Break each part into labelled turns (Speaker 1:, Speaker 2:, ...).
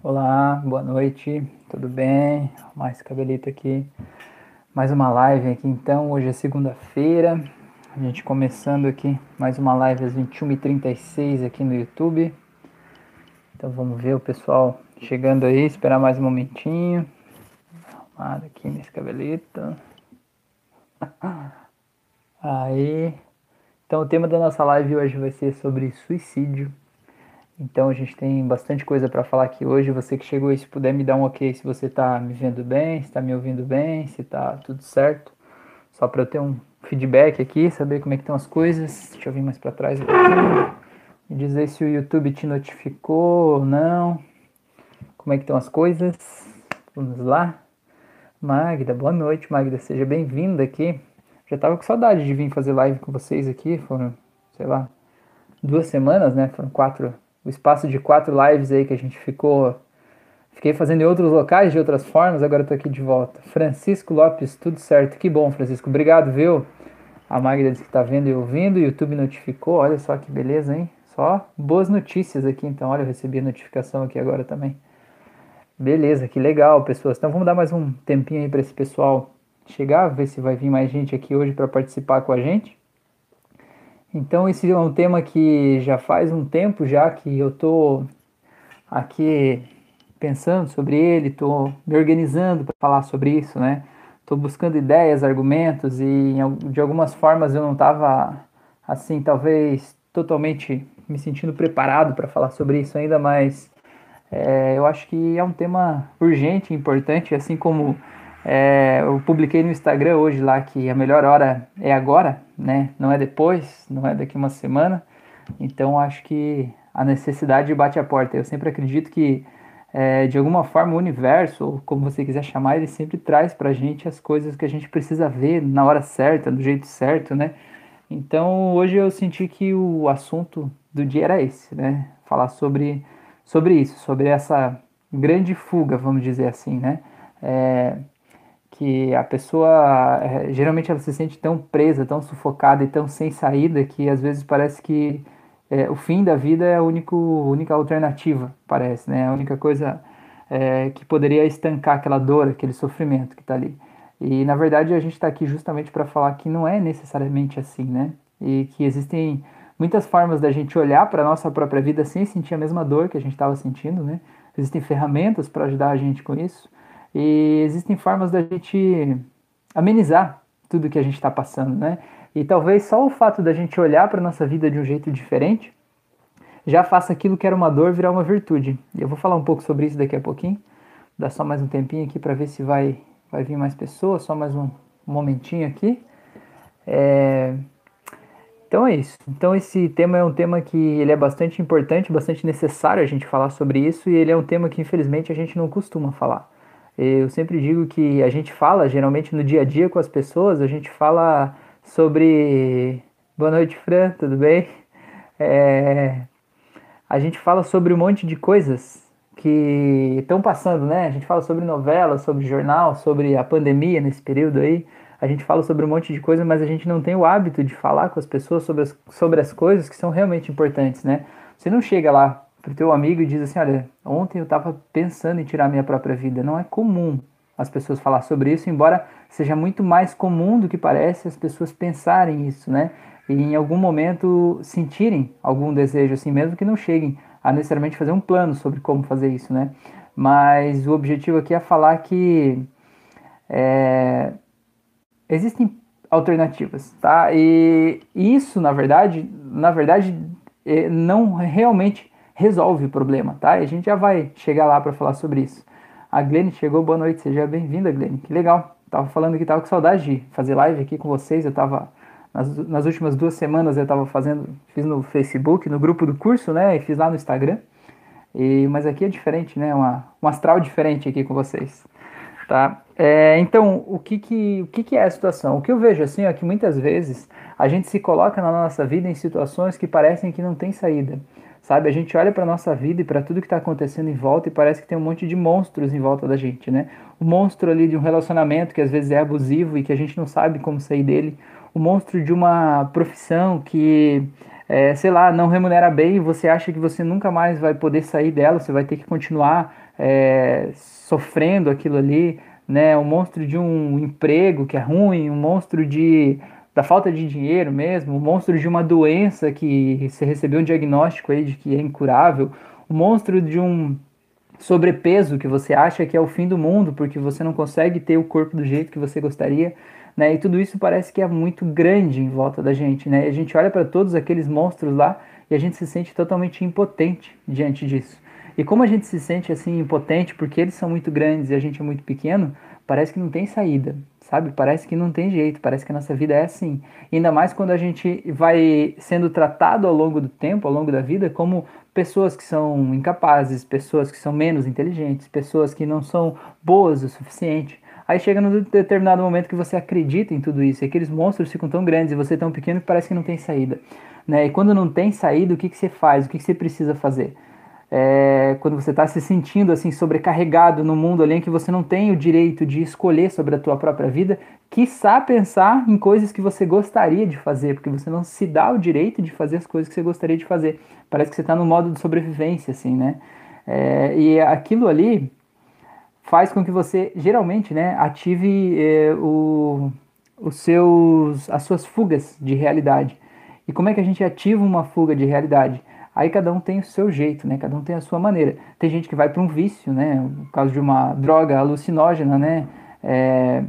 Speaker 1: Olá, boa noite, tudo bem? Mais cabelito aqui, mais uma live aqui então. Hoje é segunda-feira, a gente começando aqui mais uma live às 21h36 aqui no YouTube. Então vamos ver o pessoal chegando aí, esperar mais um momentinho. Arrumado aqui nesse cabelito. Aí. Então o tema da nossa live hoje vai ser sobre suicídio. Então a gente tem bastante coisa para falar aqui hoje. Você que chegou aí, se puder me dar um ok se você está me vendo bem, se está me ouvindo bem, se está tudo certo. Só para eu ter um feedback aqui, saber como é que estão as coisas. Deixa eu vir mais para trás aqui. Me dizer se o YouTube te notificou ou não. Como é que estão as coisas? Vamos lá. Magda, boa noite, Magda. Seja bem-vinda aqui. Já tava com saudade de vir fazer live com vocês aqui. Foram, sei lá, duas semanas, né? Foram quatro o espaço de quatro lives aí que a gente ficou. Fiquei fazendo em outros locais, de outras formas, agora estou aqui de volta. Francisco Lopes, tudo certo. Que bom, Francisco. Obrigado, viu? A Magda disse que está vendo e ouvindo, o YouTube notificou. Olha só que beleza, hein? Só boas notícias aqui, então. Olha, eu recebi a notificação aqui agora também. Beleza, que legal, pessoas. Então vamos dar mais um tempinho aí para esse pessoal chegar, ver se vai vir mais gente aqui hoje para participar com a gente. Então esse é um tema que já faz um tempo já que eu tô aqui pensando sobre ele, tô me organizando para falar sobre isso, né? Tô buscando ideias, argumentos e de algumas formas eu não estava assim, talvez totalmente me sentindo preparado para falar sobre isso ainda, mas é, eu acho que é um tema urgente, importante, assim como é, eu publiquei no Instagram hoje lá que a melhor hora é agora, né? Não é depois, não é daqui uma semana. Então acho que a necessidade bate a porta. Eu sempre acredito que é, de alguma forma o universo, ou como você quiser chamar, ele sempre traz pra gente as coisas que a gente precisa ver na hora certa, do jeito certo, né? Então hoje eu senti que o assunto do dia era esse, né? Falar sobre, sobre isso, sobre essa grande fuga, vamos dizer assim, né? É, que a pessoa eh, geralmente ela se sente tão presa, tão sufocada e tão sem saída que às vezes parece que é, o fim da vida é a único, única alternativa, parece, né? A única coisa é, que poderia estancar aquela dor, aquele sofrimento que está ali. E na verdade a gente está aqui justamente para falar que não é necessariamente assim, né? E que existem muitas formas da gente olhar para a nossa própria vida sem sentir a mesma dor que a gente estava sentindo, né? Existem ferramentas para ajudar a gente com isso. E existem formas da gente amenizar tudo que a gente está passando, né? E talvez só o fato da gente olhar para nossa vida de um jeito diferente já faça aquilo que era uma dor virar uma virtude. Eu vou falar um pouco sobre isso daqui a pouquinho. Dá só mais um tempinho aqui para ver se vai, vai vir mais pessoas, só mais um momentinho aqui. É... Então é isso. Então esse tema é um tema que ele é bastante importante, bastante necessário a gente falar sobre isso e ele é um tema que infelizmente a gente não costuma falar. Eu sempre digo que a gente fala, geralmente no dia a dia com as pessoas, a gente fala sobre. Boa noite, Fran, tudo bem? É... A gente fala sobre um monte de coisas que estão passando, né? A gente fala sobre novela, sobre jornal, sobre a pandemia nesse período aí. A gente fala sobre um monte de coisa, mas a gente não tem o hábito de falar com as pessoas sobre as, sobre as coisas que são realmente importantes, né? Você não chega lá o teu amigo e diz assim, olha, ontem eu estava pensando em tirar minha própria vida. Não é comum as pessoas falar sobre isso, embora seja muito mais comum do que parece as pessoas pensarem isso, né? E em algum momento sentirem algum desejo assim, mesmo que não cheguem a necessariamente fazer um plano sobre como fazer isso, né? Mas o objetivo aqui é falar que é, existem alternativas, tá? E isso, na verdade, na verdade, é, não realmente resolve o problema, tá? E a gente já vai chegar lá para falar sobre isso. A Glenn chegou, boa noite, seja bem-vinda, Glenn. Que legal. Tava falando que tava com saudade de fazer live aqui com vocês. Eu tava nas, nas últimas duas semanas eu tava fazendo, fiz no Facebook, no grupo do curso, né? E fiz lá no Instagram. E, mas aqui é diferente, né? Uma, um astral diferente aqui com vocês. Tá? É, então, o, que, que, o que, que é a situação? O que eu vejo assim é que muitas vezes a gente se coloca na nossa vida em situações que parecem que não tem saída. Sabe, a gente olha para nossa vida e para tudo que está acontecendo em volta e parece que tem um monte de monstros em volta da gente, né? O monstro ali de um relacionamento que às vezes é abusivo e que a gente não sabe como sair dele. O monstro de uma profissão que é, sei lá, não remunera bem e você acha que você nunca mais vai poder sair dela, você vai ter que continuar é, sofrendo aquilo ali, né? Um monstro de um emprego que é ruim, um monstro de da falta de dinheiro mesmo, um monstro de uma doença que você recebeu um diagnóstico aí de que é incurável, um monstro de um sobrepeso que você acha que é o fim do mundo porque você não consegue ter o corpo do jeito que você gostaria, né? E tudo isso parece que é muito grande em volta da gente, né? E a gente olha para todos aqueles monstros lá e a gente se sente totalmente impotente diante disso. E como a gente se sente assim impotente porque eles são muito grandes e a gente é muito pequeno, parece que não tem saída, sabe? Parece que não tem jeito, parece que a nossa vida é assim. Ainda mais quando a gente vai sendo tratado ao longo do tempo, ao longo da vida, como pessoas que são incapazes, pessoas que são menos inteligentes, pessoas que não são boas o suficiente. Aí chega num determinado momento que você acredita em tudo isso, e aqueles monstros ficam tão grandes e você tão pequeno que parece que não tem saída. Né? E quando não tem saída, o que, que você faz? O que, que você precisa fazer? É, quando você está se sentindo assim sobrecarregado no mundo ali em que você não tem o direito de escolher sobre a tua própria vida, quiçá pensar em coisas que você gostaria de fazer, porque você não se dá o direito de fazer as coisas que você gostaria de fazer. Parece que você está no modo de sobrevivência, assim, né? É, e aquilo ali faz com que você geralmente, né, ative é, o, os seus, as suas fugas de realidade. E como é que a gente ativa uma fuga de realidade? Aí cada um tem o seu jeito, né? Cada um tem a sua maneira. Tem gente que vai para um vício, né? No caso de uma droga alucinógena, né? É,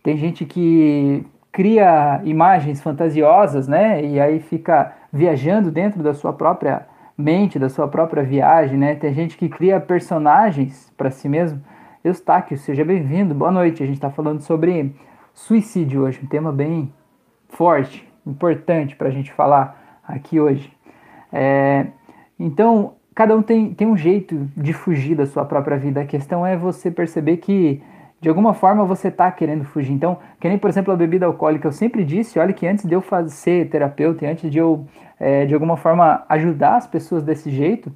Speaker 1: tem gente que cria imagens fantasiosas, né? E aí fica viajando dentro da sua própria mente, da sua própria viagem, né? Tem gente que cria personagens para si mesmo. Eustáquio, seja bem-vindo, boa noite. A gente está falando sobre suicídio hoje, um tema bem forte, importante para a gente falar aqui hoje. É, então, cada um tem, tem um jeito de fugir da sua própria vida. A questão é você perceber que, de alguma forma, você está querendo fugir. Então, que nem, por exemplo, a bebida alcoólica. Eu sempre disse, olha, que antes de eu fazer, terapeuta, antes de eu, é, de alguma forma, ajudar as pessoas desse jeito,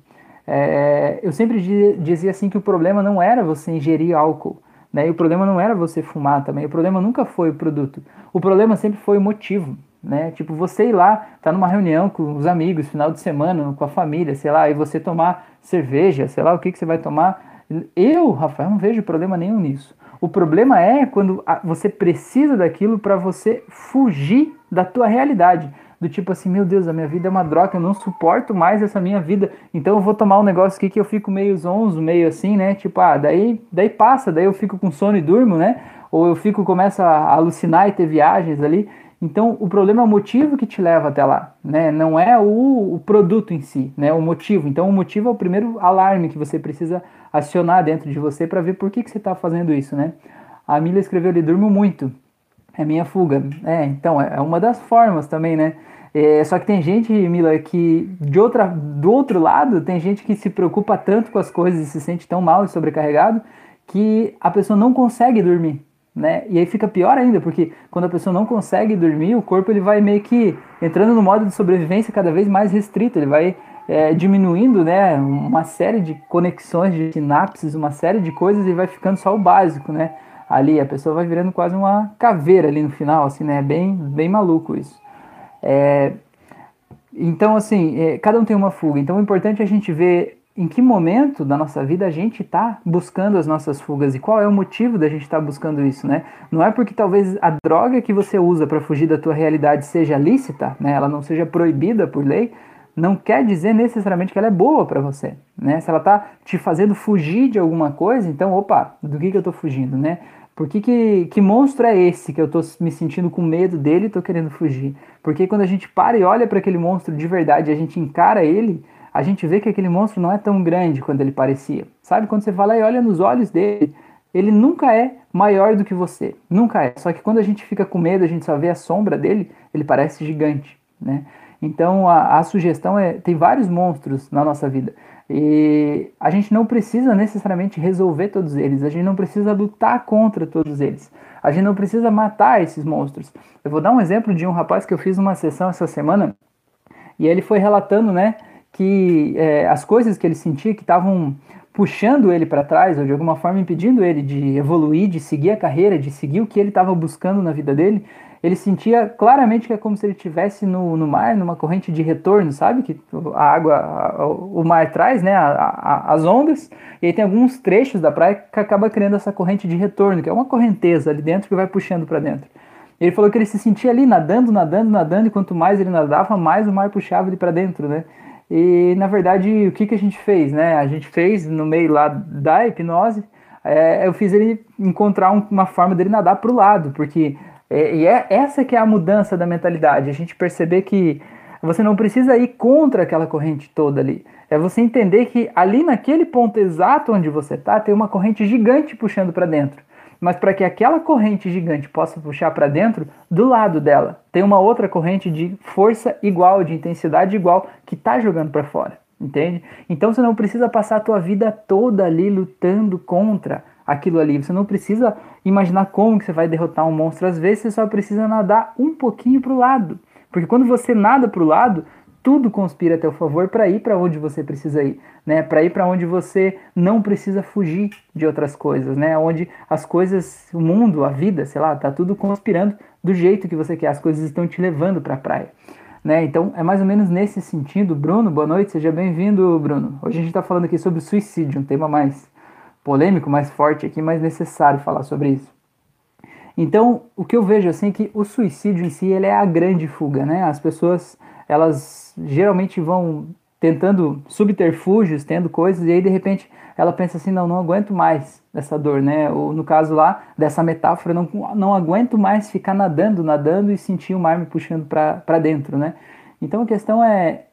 Speaker 1: é, eu sempre dizia assim que o problema não era você ingerir álcool. Né? E o problema não era você fumar também. O problema nunca foi o produto. O problema sempre foi o motivo né? Tipo, você ir lá, tá numa reunião com os amigos, final de semana, com a família, sei lá, e você tomar cerveja, sei lá, o que, que você vai tomar. Eu, Rafael, não vejo problema nenhum nisso. O problema é quando você precisa daquilo para você fugir da tua realidade. Do tipo assim, meu Deus, a minha vida é uma droga, eu não suporto mais essa minha vida. Então eu vou tomar um negócio aqui que eu fico meio zonzo, meio assim, né? Tipo, ah, daí, daí passa, daí eu fico com sono e durmo, né? Ou eu fico, começo a alucinar e ter viagens ali. Então, o problema é o motivo que te leva até lá, né? Não é o, o, produto em si, né? O motivo. Então, o motivo é o primeiro alarme que você precisa acionar dentro de você para ver por que, que você está fazendo isso, né? A Mila escreveu ali, durmo muito, é minha fuga. É, então, é, é uma das formas também, né? É, só que tem gente, Mila, que de outra, do outro lado, tem gente que se preocupa tanto com as coisas e se sente tão mal e sobrecarregado que a pessoa não consegue dormir né? E aí fica pior ainda, porque quando a pessoa não consegue dormir, o corpo ele vai meio que entrando no modo de sobrevivência cada vez mais restrito, ele vai é, diminuindo, né, uma série de conexões de sinapses, uma série de coisas e vai ficando só o básico, né? Ali a pessoa vai virando quase uma caveira ali no final, assim, né? Bem, bem maluco isso. É, então, assim, é, cada um tem uma fuga. Então, o importante é a gente ver em que momento da nossa vida a gente está buscando as nossas fugas e qual é o motivo da gente estar tá buscando isso, né? Não é porque talvez a droga que você usa para fugir da tua realidade seja lícita, né? Ela não seja proibida por lei, não quer dizer necessariamente que ela é boa para você, né? Se ela está te fazendo fugir de alguma coisa, então, opa, do que, que eu estou fugindo, né? Por que, que, que monstro é esse que eu estou me sentindo com medo dele e estou querendo fugir? Porque quando a gente para e olha para aquele monstro de verdade, a gente encara ele, a gente vê que aquele monstro não é tão grande quanto ele parecia. Sabe? Quando você fala e olha nos olhos dele, ele nunca é maior do que você. Nunca é. Só que quando a gente fica com medo, a gente só vê a sombra dele, ele parece gigante, né? Então a, a sugestão é: tem vários monstros na nossa vida. E a gente não precisa necessariamente resolver todos eles, a gente não precisa lutar contra todos eles, a gente não precisa matar esses monstros. Eu vou dar um exemplo de um rapaz que eu fiz uma sessão essa semana e ele foi relatando, né? Que é, as coisas que ele sentia que estavam puxando ele para trás, ou de alguma forma impedindo ele de evoluir, de seguir a carreira, de seguir o que ele estava buscando na vida dele, ele sentia claramente que é como se ele estivesse no, no mar, numa corrente de retorno, sabe? Que a água, a, o mar traz, né? A, a, as ondas, e aí tem alguns trechos da praia que acaba criando essa corrente de retorno, que é uma correnteza ali dentro que vai puxando para dentro. Ele falou que ele se sentia ali nadando, nadando, nadando, e quanto mais ele nadava, mais o mar puxava ele para dentro, né? E na verdade, o que, que a gente fez, né? A gente fez no meio lá da hipnose, é, eu fiz ele encontrar um, uma forma dele nadar para o lado, porque é, e é essa que é a mudança da mentalidade, a gente perceber que você não precisa ir contra aquela corrente toda ali. É você entender que ali naquele ponto exato onde você está, tem uma corrente gigante puxando para dentro. Mas para que aquela corrente gigante possa puxar para dentro, do lado dela tem uma outra corrente de força igual, de intensidade igual, que está jogando para fora. Entende? Então você não precisa passar a tua vida toda ali lutando contra aquilo ali. Você não precisa imaginar como que você vai derrotar um monstro. Às vezes você só precisa nadar um pouquinho para o lado. Porque quando você nada para o lado, tudo conspira a teu favor para ir para onde você precisa ir, né? Para ir para onde você não precisa fugir de outras coisas, né? Onde as coisas, o mundo, a vida, sei lá, tá tudo conspirando do jeito que você quer. As coisas estão te levando para a praia. Né? Então é mais ou menos nesse sentido. Bruno, boa noite, seja bem-vindo, Bruno. Hoje a gente está falando aqui sobre suicídio, um tema mais polêmico, mais forte aqui, mas necessário falar sobre isso. Então, o que eu vejo assim é que o suicídio em si ele é a grande fuga, né? As pessoas, elas geralmente vão tentando subterfúgios, tendo coisas, e aí de repente ela pensa assim, não, não aguento mais essa dor, né? Ou no caso lá, dessa metáfora, não, não aguento mais ficar nadando, nadando e sentir o mar me puxando para dentro, né? Então a questão é,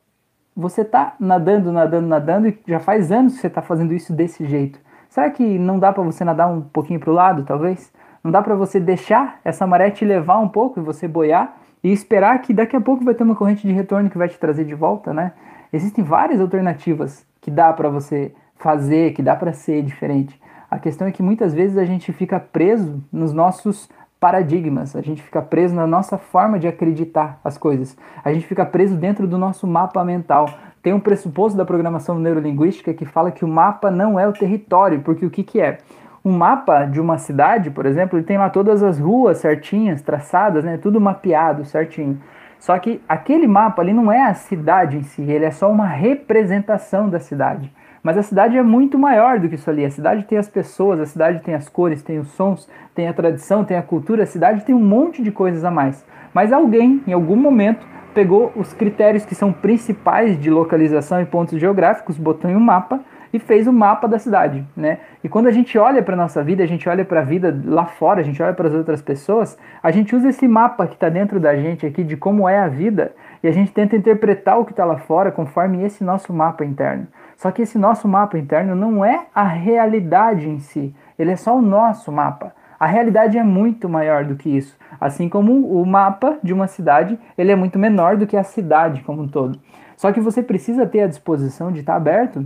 Speaker 1: você tá nadando, nadando, nadando e já faz anos que você está fazendo isso desse jeito. Será que não dá para você nadar um pouquinho para o lado, talvez? Não dá para você deixar essa maré te levar um pouco e você boiar e esperar que daqui a pouco vai ter uma corrente de retorno que vai te trazer de volta, né? Existem várias alternativas que dá para você fazer, que dá para ser diferente. A questão é que muitas vezes a gente fica preso nos nossos paradigmas, a gente fica preso na nossa forma de acreditar as coisas, a gente fica preso dentro do nosso mapa mental, tem um pressuposto da programação neurolinguística que fala que o mapa não é o território, porque o que, que é? Um mapa de uma cidade, por exemplo, ele tem lá todas as ruas certinhas, traçadas, né? Tudo mapeado certinho. Só que aquele mapa ali não é a cidade em si, ele é só uma representação da cidade. Mas a cidade é muito maior do que isso ali. A cidade tem as pessoas, a cidade tem as cores, tem os sons, tem a tradição, tem a cultura. A cidade tem um monte de coisas a mais. Mas alguém, em algum momento, pegou os critérios que são principais de localização e pontos geográficos, botou em um mapa e fez o mapa da cidade, né? E quando a gente olha para nossa vida, a gente olha para a vida lá fora, a gente olha para as outras pessoas, a gente usa esse mapa que está dentro da gente aqui de como é a vida e a gente tenta interpretar o que está lá fora conforme esse nosso mapa interno. Só que esse nosso mapa interno não é a realidade em si, ele é só o nosso mapa. A realidade é muito maior do que isso. Assim como o mapa de uma cidade, ele é muito menor do que a cidade como um todo. Só que você precisa ter a disposição de estar aberto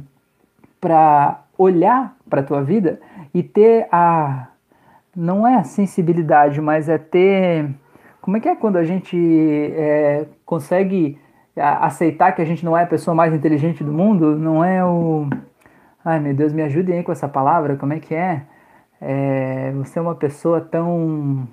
Speaker 1: para olhar para a tua vida e ter a não é a sensibilidade, mas é ter como é que é quando a gente é, consegue aceitar que a gente não é a pessoa mais inteligente do mundo? Não é o ai meu Deus, me ajudem aí com essa palavra, como é que é? é, você é uma pessoa tão.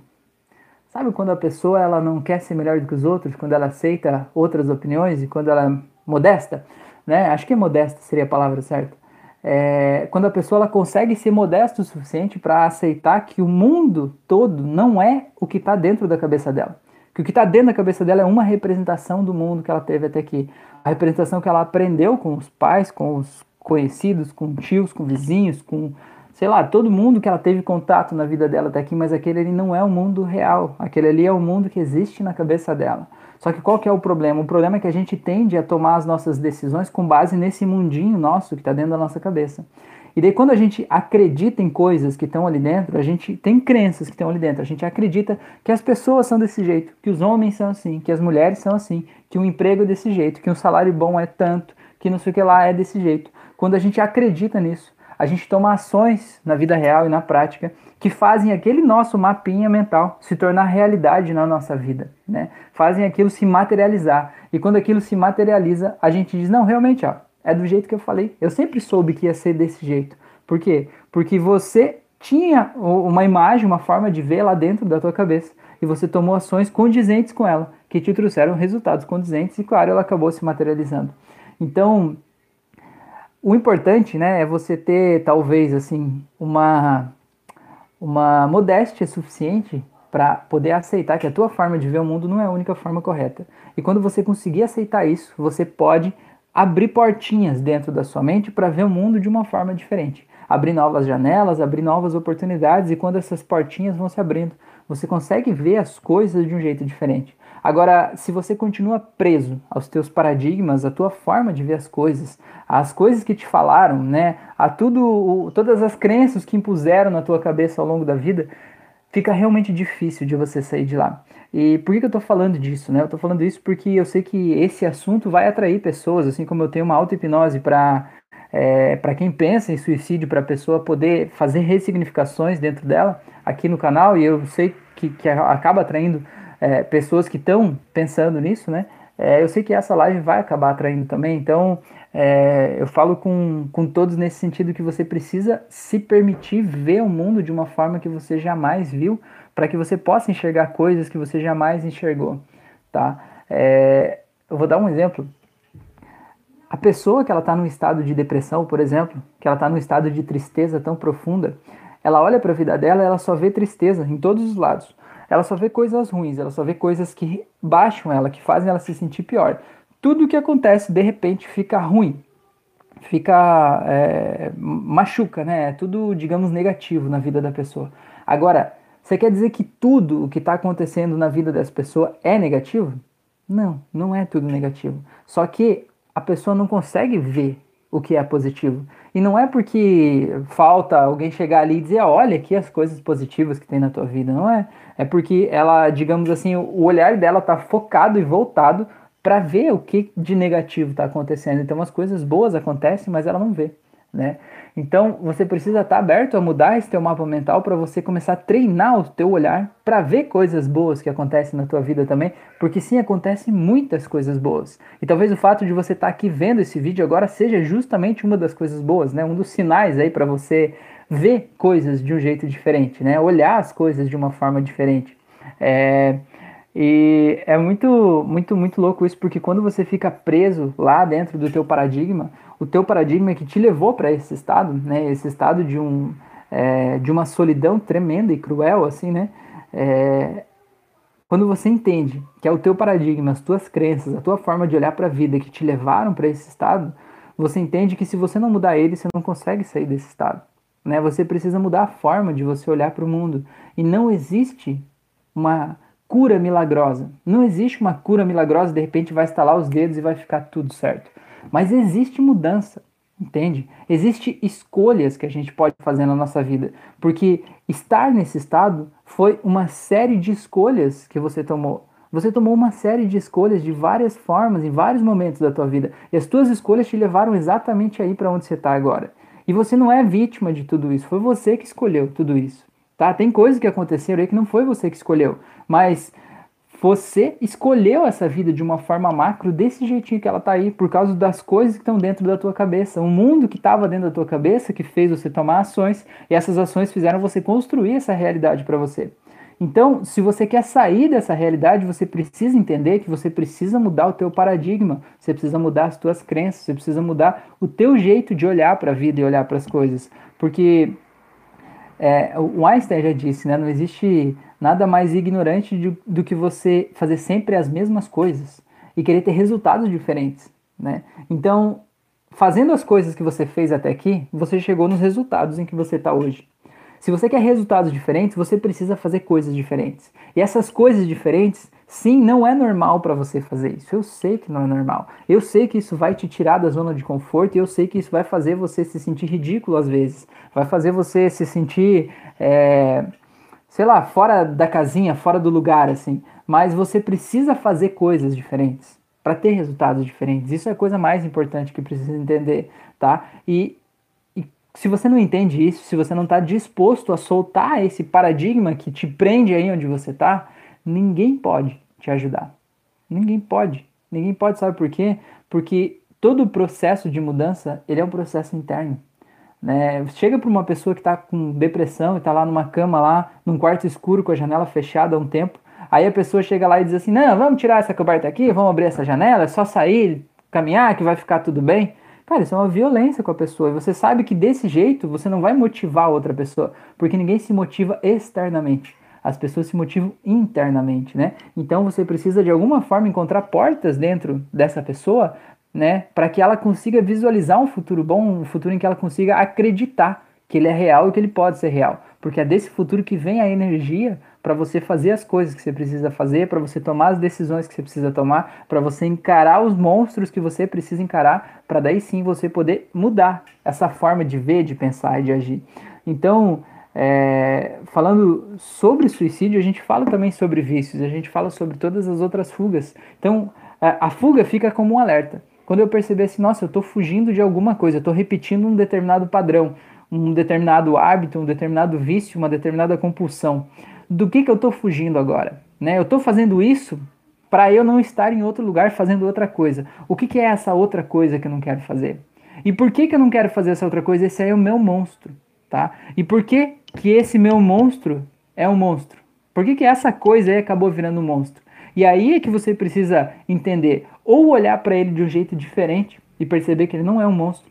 Speaker 1: Sabe quando a pessoa ela não quer ser melhor do que os outros, quando ela aceita outras opiniões e quando ela é modesta, né? Acho que é modesta seria a palavra certa. É, quando a pessoa ela consegue ser modesta o suficiente para aceitar que o mundo todo não é o que está dentro da cabeça dela. Que o que está dentro da cabeça dela é uma representação do mundo que ela teve até aqui. A representação que ela aprendeu com os pais, com os conhecidos, com tios, com vizinhos, com sei lá, todo mundo que ela teve contato na vida dela até aqui, mas aquele ali não é o mundo real. Aquele ali é o mundo que existe na cabeça dela. Só que qual que é o problema? O problema é que a gente tende a tomar as nossas decisões com base nesse mundinho nosso que está dentro da nossa cabeça. E daí quando a gente acredita em coisas que estão ali dentro, a gente tem crenças que estão ali dentro. A gente acredita que as pessoas são desse jeito, que os homens são assim, que as mulheres são assim, que o emprego é desse jeito, que um salário bom é tanto, que não sei o que lá é desse jeito. Quando a gente acredita nisso, a gente toma ações na vida real e na prática que fazem aquele nosso mapinha mental se tornar realidade na nossa vida, né? Fazem aquilo se materializar. E quando aquilo se materializa, a gente diz: "Não, realmente, ó, é do jeito que eu falei. Eu sempre soube que ia ser desse jeito". Por quê? Porque você tinha uma imagem, uma forma de ver lá dentro da tua cabeça. e você tomou ações condizentes com ela, que te trouxeram resultados condizentes e, claro, ela acabou se materializando. Então, o importante, né, é você ter talvez assim uma uma modéstia suficiente para poder aceitar que a tua forma de ver o mundo não é a única forma correta. E quando você conseguir aceitar isso, você pode abrir portinhas dentro da sua mente para ver o mundo de uma forma diferente. Abrir novas janelas, abrir novas oportunidades e quando essas portinhas vão se abrindo, você consegue ver as coisas de um jeito diferente. Agora, se você continua preso aos teus paradigmas, à tua forma de ver as coisas, às coisas que te falaram, né, a tudo, todas as crenças que impuseram na tua cabeça ao longo da vida, fica realmente difícil de você sair de lá. E por que, eu estou falando disso? Né? Eu estou falando isso porque eu sei que esse assunto vai atrair pessoas, assim como eu tenho uma auto-hipnose para é, para quem pensa em suicídio, para a pessoa poder fazer ressignificações dentro dela aqui no canal, e eu sei que, que acaba atraindo é, pessoas que estão pensando nisso, né? É, eu sei que essa live vai acabar atraindo também, então é, eu falo com, com todos nesse sentido que você precisa se permitir ver o mundo de uma forma que você jamais viu, para que você possa enxergar coisas que você jamais enxergou, tá? É, eu vou dar um exemplo. A pessoa que ela está num estado de depressão, por exemplo, que ela está num estado de tristeza tão profunda, ela olha para a vida dela, ela só vê tristeza em todos os lados. Ela só vê coisas ruins, ela só vê coisas que baixam ela, que fazem ela se sentir pior. Tudo o que acontece de repente fica ruim, fica é, machuca, né? É tudo, digamos, negativo na vida da pessoa. Agora, você quer dizer que tudo o que está acontecendo na vida dessa pessoa é negativo? Não, não é tudo negativo. Só que a pessoa não consegue ver o que é positivo. E não é porque falta alguém chegar ali e dizer, olha aqui as coisas positivas que tem na tua vida, não é? É porque ela, digamos assim, o olhar dela está focado e voltado para ver o que de negativo está acontecendo. Então as coisas boas acontecem, mas ela não vê, né? Então você precisa estar tá aberto a mudar esse teu mapa mental para você começar a treinar o teu olhar para ver coisas boas que acontecem na tua vida também, porque sim acontecem muitas coisas boas. E talvez o fato de você estar tá aqui vendo esse vídeo agora seja justamente uma das coisas boas, né? Um dos sinais aí para você ver coisas de um jeito diferente, né? Olhar as coisas de uma forma diferente. É, e é muito, muito, muito louco isso, porque quando você fica preso lá dentro do teu paradigma, o teu paradigma que te levou para esse estado, né, esse estado de, um, é, de uma solidão tremenda e cruel, assim, né, é, quando você entende que é o teu paradigma, as tuas crenças, a tua forma de olhar para a vida que te levaram para esse estado, você entende que se você não mudar ele, você não consegue sair desse estado. Né? Você precisa mudar a forma de você olhar para o mundo. E não existe uma cura milagrosa. Não existe uma cura milagrosa, de repente vai estalar os dedos e vai ficar tudo certo. Mas existe mudança, entende? Existem escolhas que a gente pode fazer na nossa vida, porque estar nesse estado foi uma série de escolhas que você tomou. Você tomou uma série de escolhas de várias formas, em vários momentos da tua vida, e as tuas escolhas te levaram exatamente aí para onde você está agora. E você não é vítima de tudo isso, foi você que escolheu tudo isso. Tá? Tem coisas que aconteceram aí que não foi você que escolheu, mas você escolheu essa vida de uma forma macro desse jeitinho que ela tá aí, por causa das coisas que estão dentro da tua cabeça. O mundo que estava dentro da tua cabeça que fez você tomar ações, e essas ações fizeram você construir essa realidade para você. Então, se você quer sair dessa realidade, você precisa entender que você precisa mudar o teu paradigma, você precisa mudar as tuas crenças, você precisa mudar o teu jeito de olhar para a vida e olhar para as coisas. Porque é, o Einstein já disse, né, não existe nada mais ignorante de, do que você fazer sempre as mesmas coisas e querer ter resultados diferentes. Né? Então, fazendo as coisas que você fez até aqui, você chegou nos resultados em que você está hoje. Se você quer resultados diferentes, você precisa fazer coisas diferentes. E essas coisas diferentes Sim, não é normal para você fazer isso. Eu sei que não é normal. Eu sei que isso vai te tirar da zona de conforto e eu sei que isso vai fazer você se sentir ridículo às vezes. Vai fazer você se sentir, é, sei lá, fora da casinha, fora do lugar, assim. Mas você precisa fazer coisas diferentes para ter resultados diferentes. Isso é a coisa mais importante que precisa entender, tá? E, e se você não entende isso, se você não está disposto a soltar esse paradigma que te prende aí onde você está, ninguém pode te ajudar. Ninguém pode. Ninguém pode, sabe por quê? Porque todo o processo de mudança, ele é um processo interno. Né? Chega para uma pessoa que está com depressão e está lá numa cama lá, num quarto escuro com a janela fechada há um tempo, Aí a pessoa chega lá e diz assim: não, vamos tirar essa coberta aqui, vamos abrir essa janela, é só sair, caminhar que vai ficar tudo bem. Cara, isso é uma violência com a pessoa. E você sabe que desse jeito você não vai motivar outra pessoa, porque ninguém se motiva externamente. As pessoas se motivam internamente, né? Então você precisa de alguma forma encontrar portas dentro dessa pessoa, né, para que ela consiga visualizar um futuro bom, um futuro em que ela consiga acreditar que ele é real e que ele pode ser real, porque é desse futuro que vem a energia para você fazer as coisas que você precisa fazer, para você tomar as decisões que você precisa tomar, para você encarar os monstros que você precisa encarar, para daí sim você poder mudar essa forma de ver, de pensar e de agir. Então, é, falando sobre suicídio, a gente fala também sobre vícios, a gente fala sobre todas as outras fugas. Então, a, fuga fica como um alerta. Quando eu perceber assim, nossa, eu estou fugindo de alguma coisa, estou repetindo um determinado padrão, um determinado hábito, um determinado vício, uma determinada compulsão do que, que eu estou fugindo agora. Né? Eu estou fazendo isso para eu não estar em outro lugar fazendo outra coisa. O que, que é essa outra coisa que eu não quero fazer? E por que, que eu não quero fazer essa outra coisa? Esse aí é o meu monstro. Tá? E por que, que esse meu monstro é um monstro? Por que, que essa coisa aí acabou virando um monstro? E aí é que você precisa entender, ou olhar para ele de um jeito diferente e perceber que ele não é um monstro,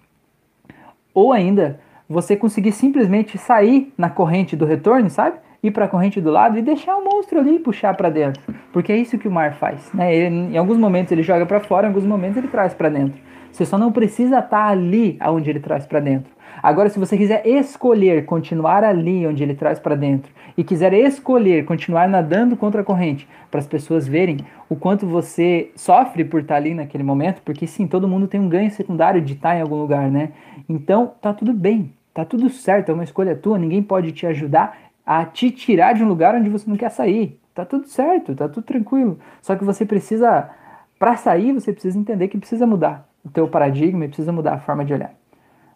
Speaker 1: ou ainda você conseguir simplesmente sair na corrente do retorno, sabe? ir para a corrente do lado e deixar o monstro ali puxar para dentro, porque é isso que o mar faz, né? Ele, em alguns momentos ele joga para fora, em alguns momentos ele traz para dentro. Você só não precisa estar tá ali aonde ele traz para dentro. Agora, se você quiser escolher continuar ali onde ele traz para dentro e quiser escolher continuar nadando contra a corrente, para as pessoas verem o quanto você sofre por estar tá ali naquele momento, porque sim, todo mundo tem um ganho secundário de estar tá em algum lugar, né? Então, tá tudo bem, tá tudo certo, é uma escolha tua, ninguém pode te ajudar a te tirar de um lugar onde você não quer sair. Tá tudo certo, tá tudo tranquilo. Só que você precisa, para sair, você precisa entender que precisa mudar o teu paradigma e precisa mudar a forma de olhar.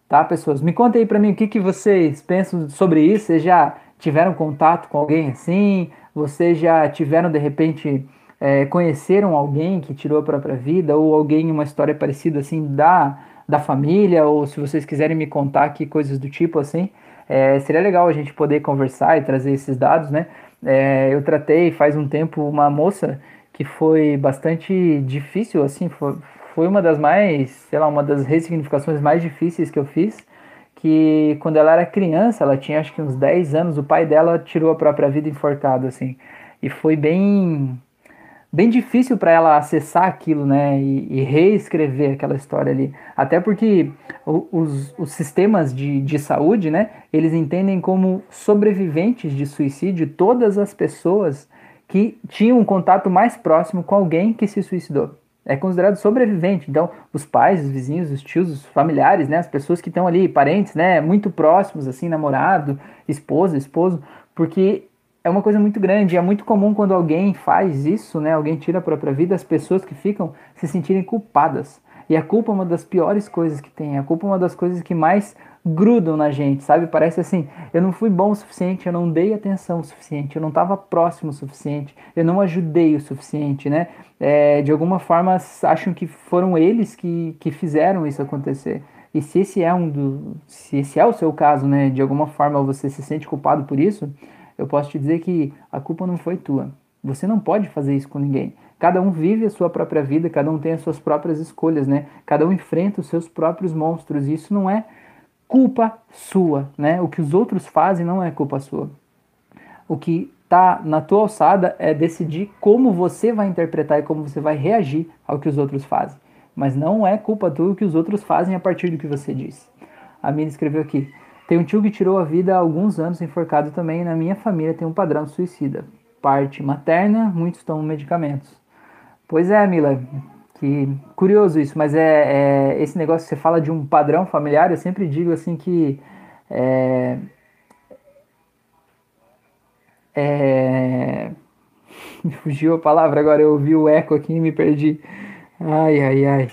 Speaker 1: Tá, pessoas? Me contem aí para mim o que, que vocês pensam sobre isso. Vocês já tiveram contato com alguém assim? Vocês já tiveram, de repente, é, conheceram alguém que tirou a própria vida? Ou alguém, uma história parecida assim da, da família? Ou se vocês quiserem me contar aqui coisas do tipo assim, é, seria legal a gente poder conversar e trazer esses dados, né? É, eu tratei faz um tempo uma moça que foi bastante difícil, assim, foi, foi uma das mais, sei lá, uma das ressignificações mais difíceis que eu fiz, que quando ela era criança, ela tinha acho que uns 10 anos, o pai dela tirou a própria vida enforcado, assim, e foi bem bem difícil para ela acessar aquilo, né, e, e, reescrever aquela história ali. Até porque os, os sistemas de, de saúde, né, eles entendem como sobreviventes de suicídio todas as pessoas que tinham um contato mais próximo com alguém que se suicidou. É considerado sobrevivente. Então, os pais, os vizinhos, os tios, os familiares, né, as pessoas que estão ali, parentes, né, muito próximos, assim, namorado, esposa, esposo, porque é uma coisa muito grande. É muito comum quando alguém faz isso, né? Alguém tira a própria vida, as pessoas que ficam se sentirem culpadas. E a culpa é uma das piores coisas que tem. A culpa é uma das coisas que mais grudam na gente, sabe? Parece assim, eu não fui bom o suficiente, eu não dei atenção o suficiente, eu não estava próximo o suficiente, eu não ajudei o suficiente, né? É, de alguma forma acham que foram eles que, que fizeram isso acontecer. E se esse é um do, se esse é o seu caso, né? De alguma forma você se sente culpado por isso, eu posso te dizer que a culpa não foi tua. Você não pode fazer isso com ninguém. Cada um vive a sua própria vida, cada um tem as suas próprias escolhas, né? Cada um enfrenta os seus próprios monstros. E isso não é culpa sua, né? O que os outros fazem não é culpa sua. O que está na tua alçada é decidir como você vai interpretar e como você vai reagir ao que os outros fazem. Mas não é culpa tua o que os outros fazem a partir do que você diz. A Mina escreveu aqui: tem um tio que tirou a vida há alguns anos enforcado também. Na minha família tem um padrão suicida. Parte materna, muitos tomam medicamentos. Pois é, Mila, que curioso isso, mas é, é, esse negócio que você fala de um padrão familiar, eu sempre digo assim que é, é, me fugiu a palavra agora, eu ouvi o eco aqui e me perdi. Ai, ai, ai.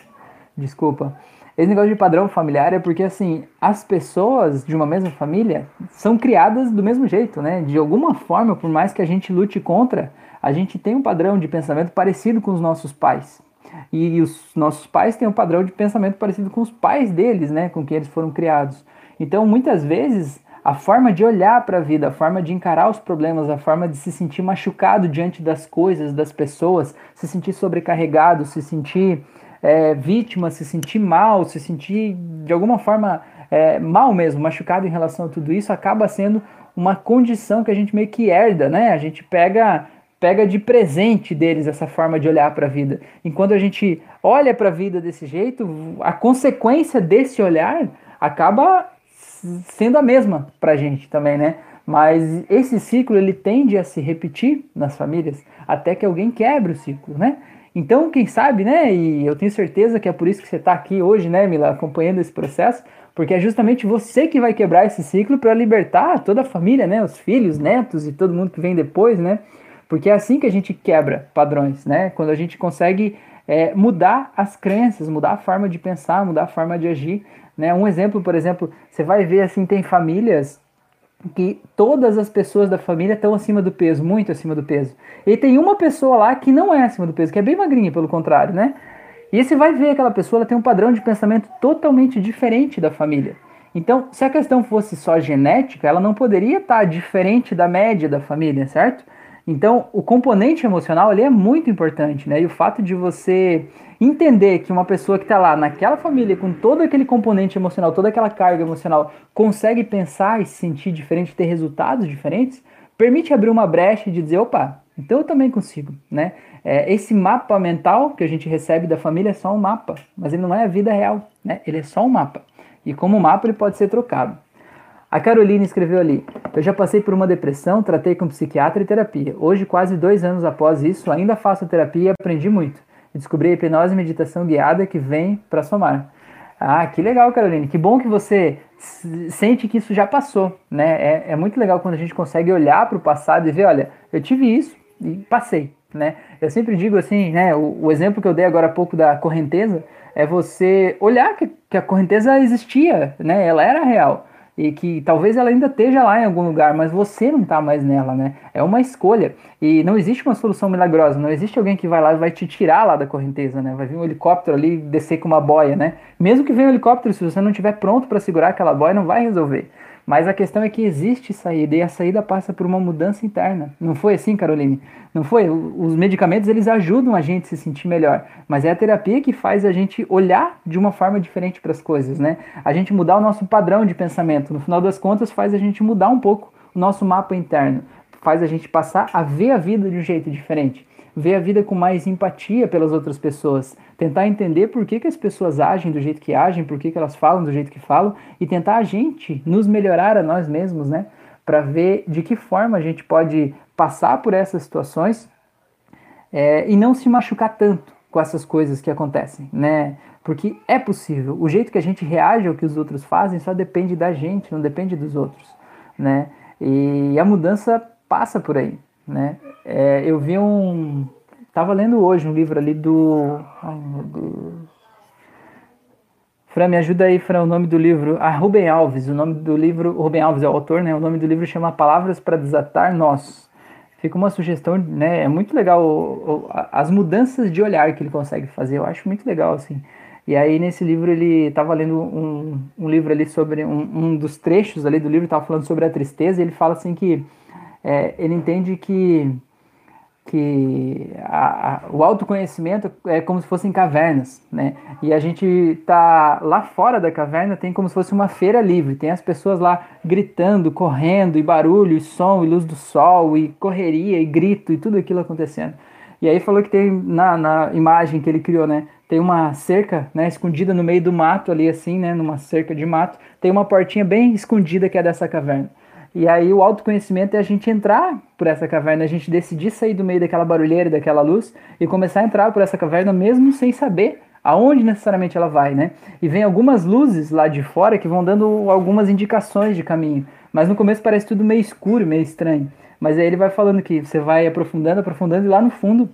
Speaker 1: Desculpa. Esse negócio de padrão familiar é porque, assim, as pessoas de uma mesma família são criadas do mesmo jeito, né? De alguma forma, por mais que a gente lute contra, a gente tem um padrão de pensamento parecido com os nossos pais. E os nossos pais têm um padrão de pensamento parecido com os pais deles, né? Com quem eles foram criados. Então, muitas vezes, a forma de olhar para a vida, a forma de encarar os problemas, a forma de se sentir machucado diante das coisas, das pessoas, se sentir sobrecarregado, se sentir é, vítima, se sentir mal, se sentir de alguma forma é, mal mesmo, machucado em relação a tudo isso, acaba sendo uma condição que a gente meio que herda, né? A gente pega pega de presente deles essa forma de olhar para a vida. Enquanto a gente olha para a vida desse jeito, a consequência desse olhar acaba sendo a mesma para a gente também, né? Mas esse ciclo ele tende a se repetir nas famílias até que alguém quebre o ciclo, né? Então, quem sabe, né? E eu tenho certeza que é por isso que você está aqui hoje, né, Mila, acompanhando esse processo, porque é justamente você que vai quebrar esse ciclo para libertar toda a família, né? Os filhos, netos e todo mundo que vem depois, né? Porque é assim que a gente quebra padrões, né? Quando a gente consegue é, mudar as crenças, mudar a forma de pensar, mudar a forma de agir. Né? Um exemplo, por exemplo, você vai ver assim, tem famílias que todas as pessoas da família estão acima do peso, muito acima do peso. E tem uma pessoa lá que não é acima do peso, que é bem magrinha, pelo contrário, né? E você vai ver aquela pessoa, ela tem um padrão de pensamento totalmente diferente da família. Então, se a questão fosse só genética, ela não poderia estar diferente da média da família, certo? Então, o componente emocional ali é muito importante, né? E o fato de você entender que uma pessoa que está lá naquela família, com todo aquele componente emocional, toda aquela carga emocional, consegue pensar e se sentir diferente, ter resultados diferentes, permite abrir uma brecha de dizer, opa, então eu também consigo, né? É, esse mapa mental que a gente recebe da família é só um mapa, mas ele não é a vida real, né? Ele é só um mapa. E como mapa ele pode ser trocado. A Carolina escreveu ali: Eu já passei por uma depressão, tratei com psiquiatra e terapia. Hoje, quase dois anos após isso, ainda faço terapia e aprendi muito. Descobri a hipnose e meditação guiada que vem para somar. Ah, que legal, Carolina. Que bom que você sente que isso já passou, né? É, é muito legal quando a gente consegue olhar para o passado e ver, olha, eu tive isso e passei, né? Eu sempre digo assim, né? O, o exemplo que eu dei agora há pouco da correnteza é você olhar que, que a correnteza existia, né? Ela era real e que talvez ela ainda esteja lá em algum lugar, mas você não está mais nela, né? É uma escolha. E não existe uma solução milagrosa, não existe alguém que vai lá e vai te tirar lá da correnteza, né? Vai vir um helicóptero ali descer com uma boia, né? Mesmo que venha um helicóptero, se você não estiver pronto para segurar aquela boia, não vai resolver. Mas a questão é que existe saída e a saída passa por uma mudança interna. Não foi assim, Caroline? Não foi? Os medicamentos eles ajudam a gente a se sentir melhor, mas é a terapia que faz a gente olhar de uma forma diferente para as coisas, né? A gente mudar o nosso padrão de pensamento. No final das contas, faz a gente mudar um pouco o nosso mapa interno, faz a gente passar a ver a vida de um jeito diferente ver a vida com mais empatia pelas outras pessoas, tentar entender por que, que as pessoas agem do jeito que agem, por que, que elas falam do jeito que falam e tentar a gente nos melhorar a nós mesmos, né? Para ver de que forma a gente pode passar por essas situações é, e não se machucar tanto com essas coisas que acontecem, né? Porque é possível. O jeito que a gente reage ao que os outros fazem só depende da gente, não depende dos outros, né? E a mudança passa por aí, né? É, eu vi um. Tava lendo hoje um livro ali do. Ai meu Deus. Fran, me ajuda aí, Fran, o nome do livro. Ah, Rubem Alves, o nome do livro. O Rubem Alves é o autor, né? O nome do livro chama Palavras para Desatar Nós. Fica uma sugestão, né? É muito legal o, o, as mudanças de olhar que ele consegue fazer. Eu acho muito legal, assim. E aí nesse livro ele estava lendo um, um, livro ali sobre um, um, dos trechos ali do livro estava falando sobre a tristeza. E ele fala assim que é, ele entende que que a, a, o autoconhecimento é como se fossem cavernas, né? E a gente tá lá fora da caverna tem como se fosse uma feira livre, tem as pessoas lá gritando, correndo, e barulho, e som, e luz do sol, e correria, e grito, e tudo aquilo acontecendo. E aí falou que tem na, na imagem que ele criou, né? Tem uma cerca, né, escondida no meio do mato ali assim, né, numa cerca de mato, tem uma portinha bem escondida que é dessa caverna. E aí o autoconhecimento é a gente entrar por essa caverna, a gente decidir sair do meio daquela barulheira, daquela luz e começar a entrar por essa caverna mesmo sem saber aonde necessariamente ela vai, né? E vem algumas luzes lá de fora que vão dando algumas indicações de caminho, mas no começo parece tudo meio escuro, meio estranho. Mas aí ele vai falando que você vai aprofundando, aprofundando e lá no fundo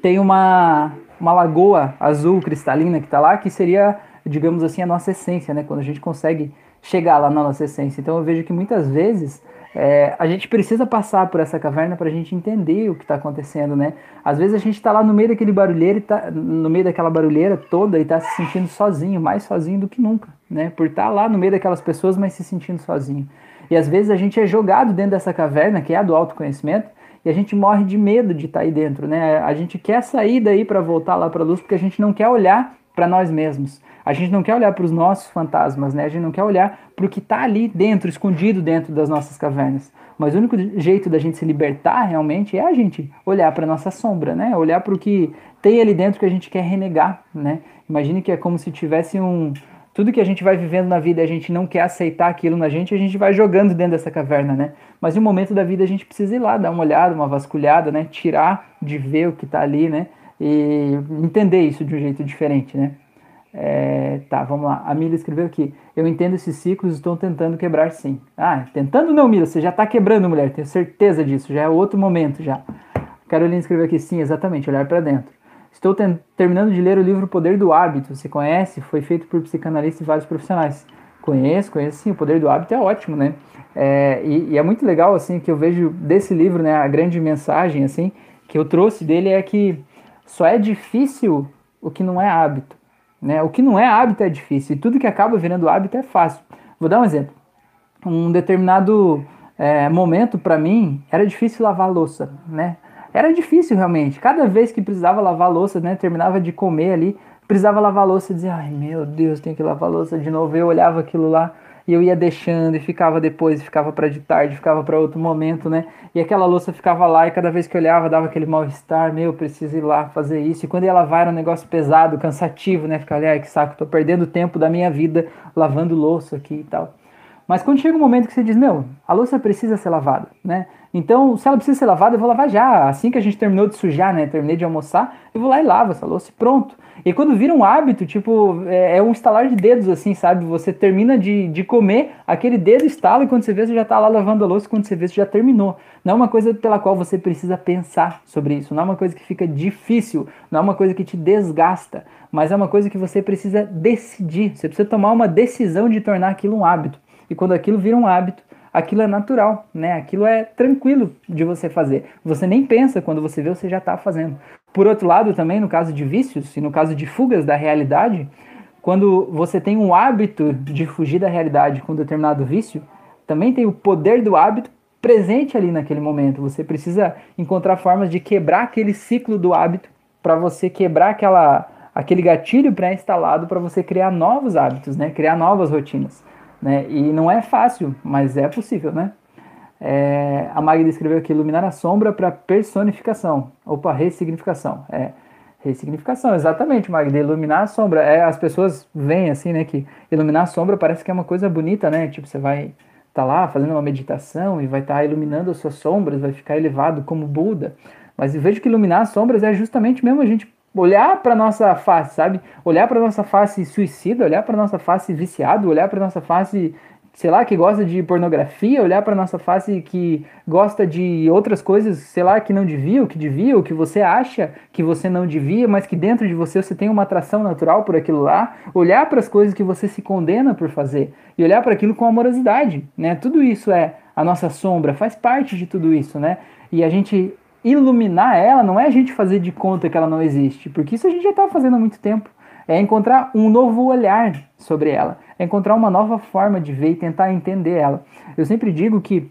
Speaker 1: tem uma uma lagoa azul cristalina que está lá, que seria, digamos assim, a nossa essência, né? Quando a gente consegue chegar lá na nossa essência. Então eu vejo que muitas vezes é, a gente precisa passar por essa caverna para a gente entender o que está acontecendo, né? Às vezes a gente está lá no meio daquele barulheiro, tá, no meio daquela barulheira toda e está se sentindo sozinho, mais sozinho do que nunca, né? Por estar tá lá no meio daquelas pessoas, mas se sentindo sozinho. E às vezes a gente é jogado dentro dessa caverna, que é a do autoconhecimento, e a gente morre de medo de estar tá aí dentro, né? A gente quer sair daí para voltar lá para a luz porque a gente não quer olhar para nós mesmos. A gente não quer olhar para os nossos fantasmas, né? A gente não quer olhar para o que está ali dentro, escondido dentro das nossas cavernas. Mas o único jeito da gente se libertar realmente é a gente olhar para nossa sombra, né? Olhar para o que tem ali dentro que a gente quer renegar, né? Imagine que é como se tivesse um tudo que a gente vai vivendo na vida a gente não quer aceitar aquilo na gente, a gente vai jogando dentro dessa caverna, né? Mas em um momento da vida a gente precisa ir lá, dar uma olhada, uma vasculhada, né? Tirar de ver o que está ali, né? E entender isso de um jeito diferente, né? É, tá, vamos lá. A Mila escreveu aqui. Eu entendo esses ciclos, estou tentando quebrar sim. Ah, tentando não, Mila, você já está quebrando, mulher, tenho certeza disso, já é outro momento já. Carolina escreveu aqui, sim, exatamente, olhar para dentro. Estou terminando de ler o livro Poder do Hábito. Você conhece? Foi feito por psicanalistas e vários profissionais. Conheço, conheço sim. O Poder do Hábito é ótimo, né? É, e, e, é muito legal, assim, que eu vejo desse livro, né? A grande mensagem, assim, que eu trouxe dele é que só é difícil o que não é hábito. Né? O que não é hábito é difícil e tudo que acaba virando hábito é fácil. Vou dar um exemplo. Um determinado é, momento para mim era difícil lavar louça, né? Era difícil realmente. Cada vez que precisava lavar louça, né? Terminava de comer ali, precisava lavar louça e dizia, ai meu Deus, tenho que lavar louça de novo. Eu olhava aquilo lá e eu ia deixando e ficava depois, ficava para de tarde, ficava para outro momento, né? E aquela louça ficava lá e cada vez que olhava dava aquele mal-estar, meu, preciso ir lá fazer isso. E quando ia lavar era um negócio pesado, cansativo, né? Ficava ali, ai que saco, tô perdendo tempo da minha vida lavando louça aqui e tal. Mas quando chega um momento que você diz, meu, a louça precisa ser lavada, né? Então, se ela precisa ser lavada, eu vou lavar já. Assim que a gente terminou de sujar, né? Terminei de almoçar, eu vou lá e lavo essa louça e pronto. E quando vira um hábito, tipo, é, é um estalar de dedos, assim, sabe? Você termina de, de comer, aquele dedo estala e quando você vê, você já tá lá lavando a louça, quando você vê, você já terminou. Não é uma coisa pela qual você precisa pensar sobre isso, não é uma coisa que fica difícil, não é uma coisa que te desgasta, mas é uma coisa que você precisa decidir. Você precisa tomar uma decisão de tornar aquilo um hábito. E quando aquilo vira um hábito, aquilo é natural, né? Aquilo é tranquilo de você fazer. Você nem pensa quando você vê, você já está fazendo. Por outro lado, também no caso de vícios e no caso de fugas da realidade, quando você tem um hábito de fugir da realidade com determinado vício, também tem o poder do hábito presente ali naquele momento. Você precisa encontrar formas de quebrar aquele ciclo do hábito para você quebrar aquela, aquele gatilho pré-instalado para você criar novos hábitos, né? Criar novas rotinas. Né? E não é fácil, mas é possível, né? É, a Magda escreveu aqui, iluminar a sombra para personificação. Opa, ressignificação. É, ressignificação, exatamente, Magda. Iluminar a sombra. É, as pessoas veem assim, né, que iluminar a sombra parece que é uma coisa bonita, né? Tipo, você vai estar tá lá fazendo uma meditação e vai estar tá iluminando as suas sombras, vai ficar elevado como Buda. Mas eu vejo que iluminar as sombras é justamente mesmo a gente olhar para nossa face, sabe? Olhar para nossa face suicida, olhar para nossa face viciado, olhar para nossa face, sei lá, que gosta de pornografia, olhar para nossa face que gosta de outras coisas, sei lá, que não devia, o que devia, o que você acha que você não devia, mas que dentro de você você tem uma atração natural por aquilo lá, olhar para as coisas que você se condena por fazer e olhar para aquilo com amorosidade, né? Tudo isso é a nossa sombra, faz parte de tudo isso, né? E a gente iluminar ela não é a gente fazer de conta que ela não existe, porque isso a gente já está fazendo há muito tempo. É encontrar um novo olhar sobre ela, é encontrar uma nova forma de ver e tentar entender ela. Eu sempre digo que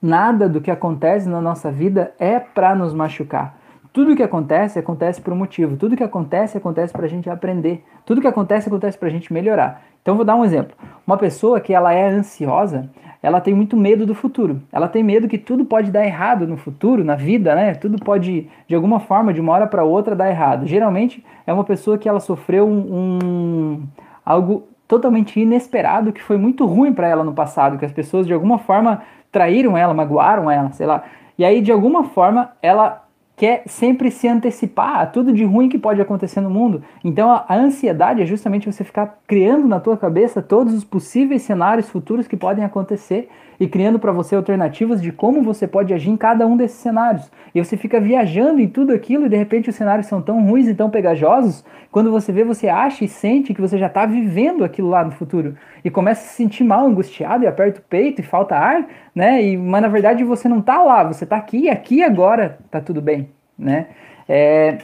Speaker 1: nada do que acontece na nossa vida é para nos machucar. Tudo que acontece, acontece por um motivo. Tudo que acontece, acontece para a gente aprender. Tudo que acontece, acontece para a gente melhorar. Então, vou dar um exemplo. Uma pessoa que ela é ansiosa, ela tem muito medo do futuro. Ela tem medo que tudo pode dar errado no futuro, na vida, né? Tudo pode, de alguma forma, de uma hora para outra, dar errado. Geralmente é uma pessoa que ela sofreu um, um algo totalmente inesperado que foi muito ruim para ela no passado, que as pessoas de alguma forma traíram ela, magoaram ela, sei lá. E aí de alguma forma ela quer sempre se antecipar a tudo de ruim que pode acontecer no mundo. Então a, a, ansiedade é justamente você ficar criando na tua cabeça todos os possíveis cenários futuros que podem acontecer e criando para você alternativas de como você pode agir em cada um desses cenários. E você fica viajando em tudo aquilo e de repente os cenários são tão ruins e tão pegajosos, quando você vê, você acha e sente que você já está vivendo aquilo lá no futuro e começa a se sentir mal, angustiado e aperta o peito e falta ar, né? E, mas na verdade você não está lá, você está aqui aqui agora está tudo bem, né? É,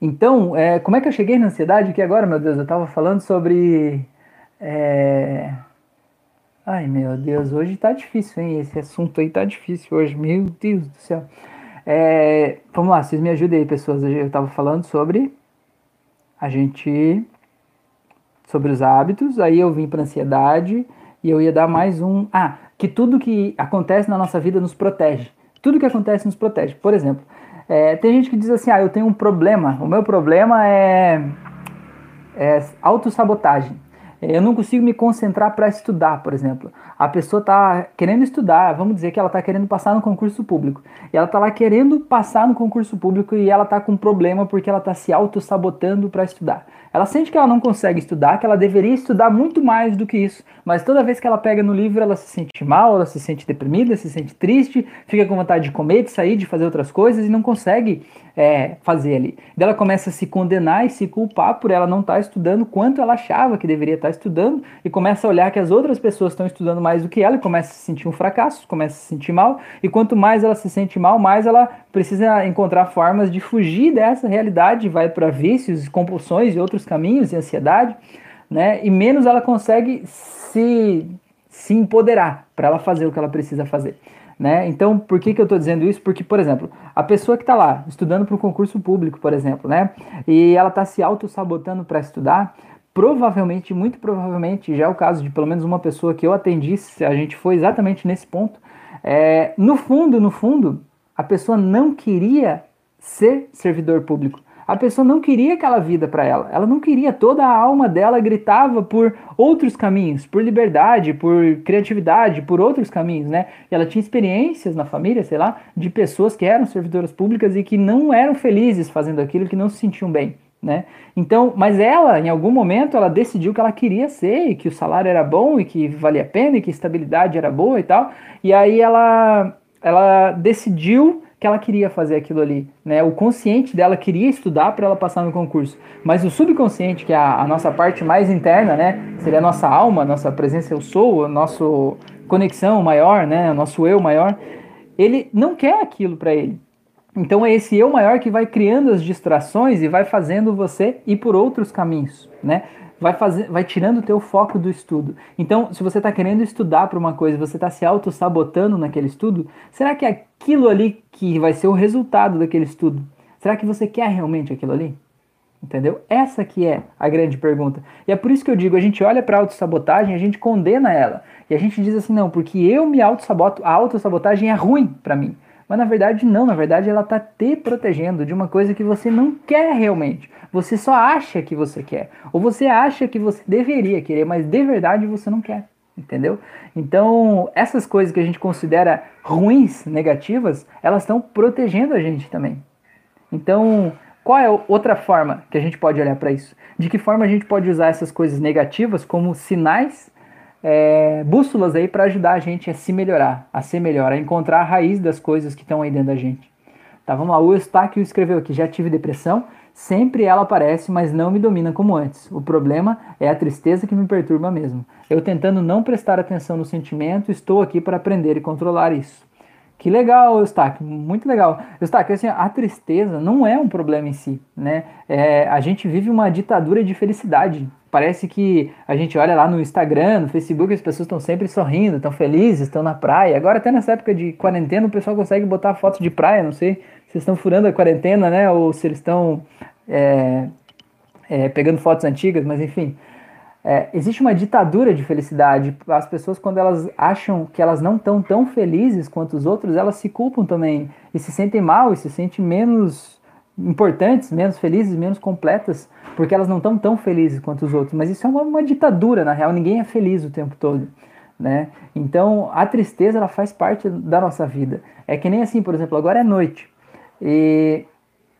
Speaker 1: então, é, como é que eu cheguei na ansiedade? Que agora, meu Deus, eu estava falando sobre. É, Ai, meu Deus, hoje tá difícil, hein? Esse assunto aí tá difícil hoje, meu Deus do céu. É, vamos lá, vocês me ajudem aí, pessoas. Eu tava falando sobre a gente. Sobre os hábitos, aí eu vim pra ansiedade e eu ia dar mais um. Ah, que tudo que acontece na nossa vida nos protege. Tudo que acontece nos protege. Por exemplo, é, tem gente que diz assim: ah, eu tenho um problema, o meu problema é, é autossabotagem. Eu não consigo me concentrar para estudar, por exemplo. A pessoa está querendo estudar, vamos dizer que ela está querendo passar no concurso público. E ela está lá querendo passar no concurso público e ela está com um problema porque ela está se auto-sabotando para estudar. Ela sente que ela não consegue estudar, que ela deveria estudar muito mais do que isso. Mas toda vez que ela pega no livro, ela se sente mal, ela se sente deprimida, se sente triste, fica com vontade de comer, de sair, de fazer outras coisas e não consegue é, fazer ali. Ela começa a se condenar e se culpar por ela não estar tá estudando quanto ela achava que deveria estar tá estudando e começa a olhar que as outras pessoas estão estudando mais do que ela e começa a se sentir um fracasso, começa a se sentir mal e quanto mais ela se sente mal, mais ela precisa encontrar formas de fugir dessa realidade, vai para vícios, compulsões e outros caminhos e ansiedade, né? E menos ela consegue se se empoderar para ela fazer o que ela precisa fazer. Né? Então, por que, que eu estou dizendo isso? Porque, por exemplo, a pessoa que está lá estudando para o concurso público, por exemplo, né? e ela está se auto-sabotando para estudar, provavelmente, muito provavelmente, já é o caso de pelo menos uma pessoa que eu atendi, a gente foi exatamente nesse ponto. É, no fundo, no fundo, a pessoa não queria ser servidor público. A pessoa não queria aquela vida para ela. Ela não queria, toda a alma dela gritava por outros caminhos, por liberdade, por criatividade, por outros caminhos, né? E ela tinha experiências na família, sei lá, de pessoas que eram servidoras públicas e que não eram felizes fazendo aquilo, que não se sentiam bem. Né? Então, mas ela, em algum momento, ela decidiu que ela queria ser, e que o salário era bom, e que valia a pena, e que a estabilidade era boa e tal. E aí ela, ela decidiu que ela queria fazer aquilo ali, né? O consciente dela queria estudar para ela passar no concurso, mas o subconsciente, que é a, a, nossa parte mais interna, né? Seria a nossa alma, nossa presença eu sou, a nossa conexão maior, né? O nosso eu maior, ele não quer aquilo para ele. Então é esse eu maior que vai criando as distrações e vai fazendo você ir por outros caminhos, né? Vai, fazer, vai tirando o teu foco do estudo. Então, se você está querendo estudar para uma coisa, você está se auto-sabotando naquele estudo, será que é aquilo ali que vai ser o resultado daquele estudo, será que você quer realmente aquilo ali? Entendeu? Essa que é a grande pergunta. E é por isso que eu digo, a gente olha para a autossabotagem, a gente condena ela. E a gente diz assim, não, porque eu me auto-saboto, a autossabotagem é ruim para mim. Mas na verdade não, na verdade ela está te protegendo de uma coisa que você não quer realmente. Você só acha que você quer. Ou você acha que você deveria querer, mas de verdade você não quer. Entendeu? Então, essas coisas que a gente considera ruins, negativas, elas estão protegendo a gente também. Então, qual é outra forma que a gente pode olhar para isso? De que forma a gente pode usar essas coisas negativas como sinais é, bússolas aí para ajudar a gente a se melhorar, a ser melhor, a encontrar a raiz das coisas que estão aí dentro da gente. Tá, vamos lá. O Eustáquio escreveu aqui: já tive depressão, sempre ela aparece, mas não me domina como antes. O problema é a tristeza que me perturba mesmo. Eu tentando não prestar atenção no sentimento, estou aqui para aprender e controlar isso. Que legal, Eustáquio, muito legal. Eustáquio, assim, a tristeza não é um problema em si, né? É, a gente vive uma ditadura de felicidade. Parece que a gente olha lá no Instagram, no Facebook, as pessoas estão sempre sorrindo, estão felizes, estão na praia. Agora, até nessa época de quarentena, o pessoal consegue botar fotos de praia. Não sei se estão furando a quarentena, né? Ou se eles estão é, é, pegando fotos antigas, mas enfim. É, existe uma ditadura de felicidade. As pessoas, quando elas acham que elas não estão tão felizes quanto os outros, elas se culpam também e se sentem mal e se sentem menos importantes, menos felizes, menos completas, porque elas não estão tão felizes quanto os outros. Mas isso é uma, uma, ditadura, na real, ninguém é feliz o tempo todo. Né? Então a tristeza ela faz parte da nossa vida. É que nem assim, por exemplo, agora é noite. E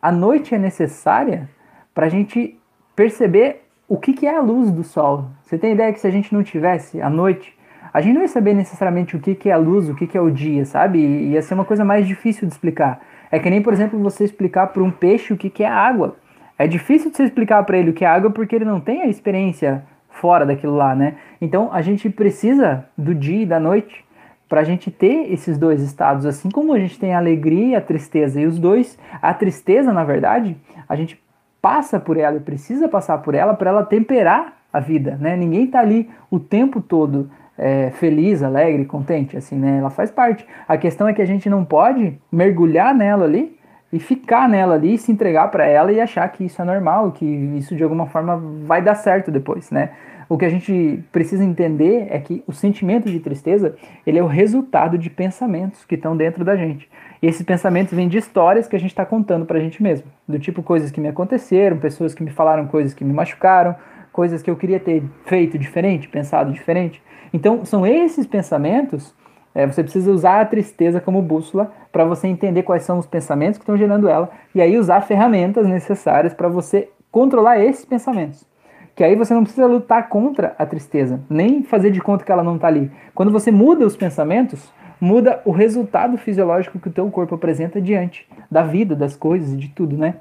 Speaker 1: a noite é necessária para a gente perceber o que, que é a luz do sol. Você tem ideia que se a gente não tivesse a noite, a gente não ia saber necessariamente o que, que é a luz, o que, que é o dia, sabe? Ia ser uma coisa mais difícil de explicar. É que nem, por exemplo, você explicar para um peixe o que, que é água. É difícil de você explicar para ele o que é água porque ele não tem a experiência fora daquilo lá, né? Então a gente precisa do dia e da noite para a gente ter esses dois estados, assim como a gente tem a alegria e a tristeza. E os dois, a tristeza, na verdade, a gente passa por ela e precisa passar por ela para ela temperar a vida, né? Ninguém está ali o tempo todo é, feliz, alegre, contente, assim, né? Ela faz parte. A questão é que a gente não pode mergulhar nela ali e ficar nela ali, se entregar para ela e achar que isso é normal, que isso de alguma forma vai dar certo depois, né? O que a gente precisa entender é que o sentimento de tristeza, ele é o resultado de pensamentos que estão dentro da gente. E esses pensamentos vêm de histórias que a gente está contando para a gente mesmo. Do tipo coisas que me aconteceram, pessoas que me falaram coisas que me machucaram, coisas que eu queria ter feito diferente, pensado diferente. Então, são esses pensamentos, é, você precisa usar a tristeza como bússola para você entender quais são os pensamentos que estão gerando ela, e aí usar ferramentas necessárias para você controlar esses pensamentos que aí você não precisa lutar contra a tristeza, nem fazer de conta que ela não está ali. Quando você muda os pensamentos, muda o resultado fisiológico que o teu corpo apresenta diante da vida, das coisas e de tudo, né?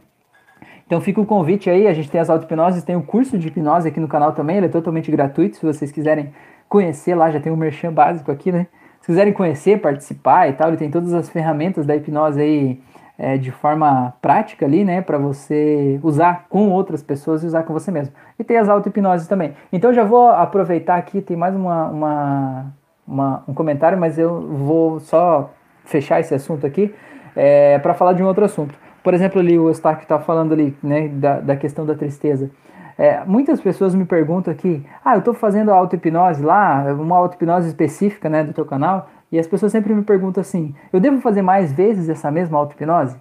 Speaker 1: Então fica o convite aí, a gente tem as auto-hipnoses, tem o curso de hipnose aqui no canal também, ele é totalmente gratuito, se vocês quiserem conhecer lá, já tem o um merchan básico aqui, né? Se quiserem conhecer, participar e tal, ele tem todas as ferramentas da hipnose aí é, de forma prática ali, né, para você usar com outras pessoas e usar com você mesmo. E tem as auto-hipnoses também. Então já vou aproveitar aqui, tem mais uma, uma, uma um comentário, mas eu vou só fechar esse assunto aqui é, para falar de um outro assunto. Por exemplo, ali o Stark está falando ali, né, da, da questão da tristeza. É, muitas pessoas me perguntam aqui, ah, eu estou fazendo auto-hipnose lá, uma auto-hipnose específica, né, do teu canal, e as pessoas sempre me perguntam assim: eu devo fazer mais vezes essa mesma auto-hipnose?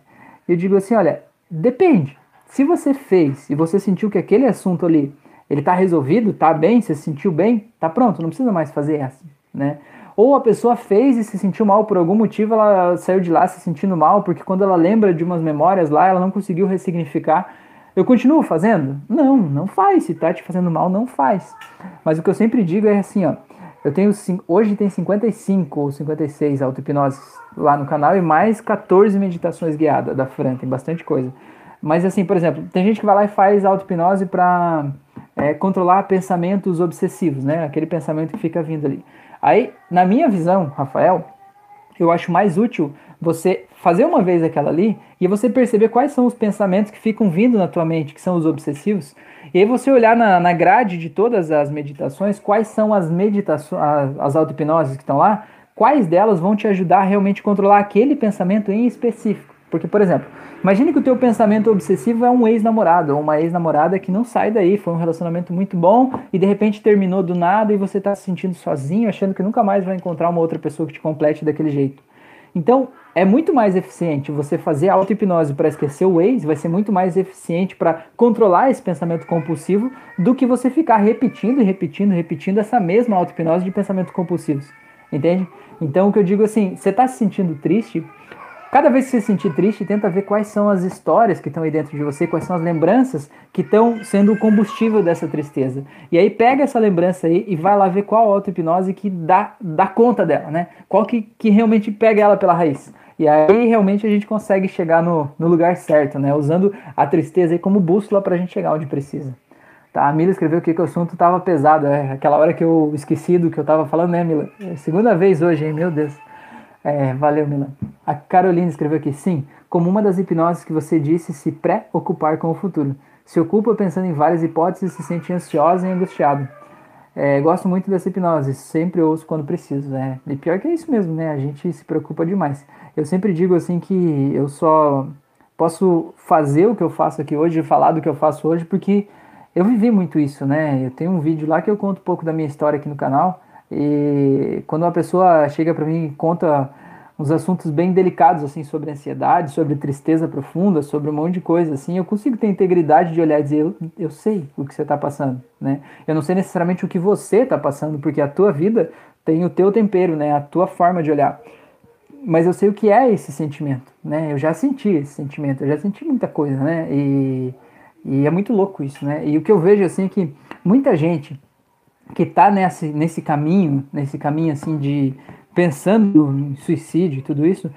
Speaker 1: Eu digo assim: olha, depende. Se você fez e você sentiu que aquele assunto ali ele está resolvido, está bem, você se sentiu bem, tá pronto, não precisa mais fazer essa, né? Ou a pessoa fez e se sentiu mal por algum motivo, ela saiu de lá se sentindo mal, porque quando ela lembra de umas memórias lá, ela não conseguiu ressignificar. Eu continuo fazendo? Não, não faz. Se tá te fazendo mal, não faz. Mas o que eu sempre digo é assim, ó, eu tenho hoje tem 55 ou 56 auto-hipnoses lá no canal e mais 14 meditações guiadas da Fran, tem bastante coisa. Mas assim, por exemplo, tem gente que vai lá e faz auto-hipnose para é, controlar pensamentos obsessivos, né? Aquele pensamento que fica vindo ali. Aí, na minha visão, Rafael, eu acho mais útil você fazer uma vez aquela ali e você perceber quais são os pensamentos que ficam vindo na tua mente, que são os obsessivos, e aí você olhar na, na grade de todas as meditações, quais são as meditações, as, auto-hipnoses que estão lá, quais delas vão te ajudar a realmente controlar aquele pensamento em específico. Porque, por exemplo, imagine que o teu pensamento obsessivo é um ex-namorado ou uma ex-namorada que não sai daí, foi um relacionamento muito bom e de repente terminou do nada e você está se sentindo sozinho, achando que nunca mais vai encontrar uma outra pessoa que te complete daquele jeito. Então, é muito mais eficiente você fazer auto-hipnose para esquecer o ex, vai ser muito mais eficiente para controlar esse pensamento compulsivo do que você ficar repetindo e repetindo, repetindo essa mesma auto-hipnose de pensamentos compulsivos. Entende? Então, o que eu digo assim, você está se sentindo triste, Cada vez que você se sentir triste, tenta ver quais são as histórias que estão aí dentro de você, quais são as lembranças que estão sendo o combustível dessa tristeza. E aí pega essa lembrança aí e vai lá ver qual auto-hipnose que dá, dá conta dela, né? Qual que, que realmente pega ela pela raiz. E aí realmente a gente consegue chegar no, no lugar certo, né? Usando a tristeza aí como bússola para a gente chegar onde precisa. Tá, a Mila escreveu aqui que o assunto estava pesado, é aquela hora que eu esqueci do que eu estava falando, né, Mila? É segunda vez hoje, hein? Meu Deus. É, valeu, Milan. A Carolina escreveu aqui, sim, como uma das hipnoses que você disse, se preocupar com o futuro. Se ocupa pensando em várias hipóteses e se sente ansiosa e angustiado. É, gosto muito dessa hipnose, sempre ouço quando preciso. Né? E pior que é isso mesmo, né? A gente se preocupa demais. Eu sempre digo assim que eu só posso fazer o que eu faço aqui hoje, falar do que eu faço hoje, porque eu vivi muito isso, né? Eu tenho um vídeo lá que eu conto um pouco da minha história aqui no canal. E quando uma pessoa chega para mim e conta uns assuntos bem delicados assim sobre ansiedade, sobre tristeza profunda, sobre um monte de coisa assim, eu consigo ter integridade de olhar e dizer eu, eu sei o que você está passando, né? Eu não sei necessariamente o que você está passando, porque a tua vida tem o teu tempero, né? A tua forma de olhar. Mas eu sei o que é esse sentimento, né? Eu já senti esse sentimento, eu já senti muita coisa, né? E, e é muito louco isso, né? E o que eu vejo assim é que muita gente que está nesse, nesse caminho, nesse caminho assim de pensando em suicídio e tudo isso,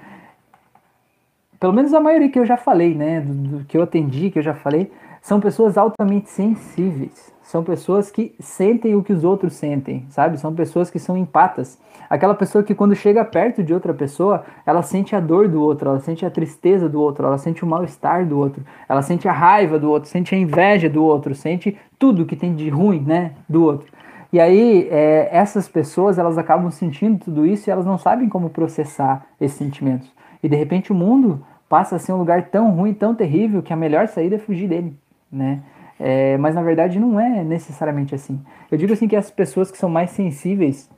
Speaker 1: pelo menos a maioria que eu já falei, né, do, do, que eu atendi, que eu já falei, são pessoas altamente sensíveis. São pessoas que sentem o que os outros sentem, sabe? São pessoas que são empatas. Aquela pessoa que quando chega perto de outra pessoa, ela sente a dor do outro, ela sente a tristeza do outro, ela sente o mal-estar do outro, ela sente a raiva do outro, sente a inveja do outro, sente tudo que tem de ruim, né, do outro. E aí, é, essas pessoas, elas acabam sentindo tudo isso e elas não sabem como processar esses sentimentos. E de repente o mundo passa a ser um lugar tão ruim, tão terrível, que a melhor saída é fugir dele, né? É, mas na verdade não é necessariamente assim. Eu digo assim que as pessoas que são mais sensíveis,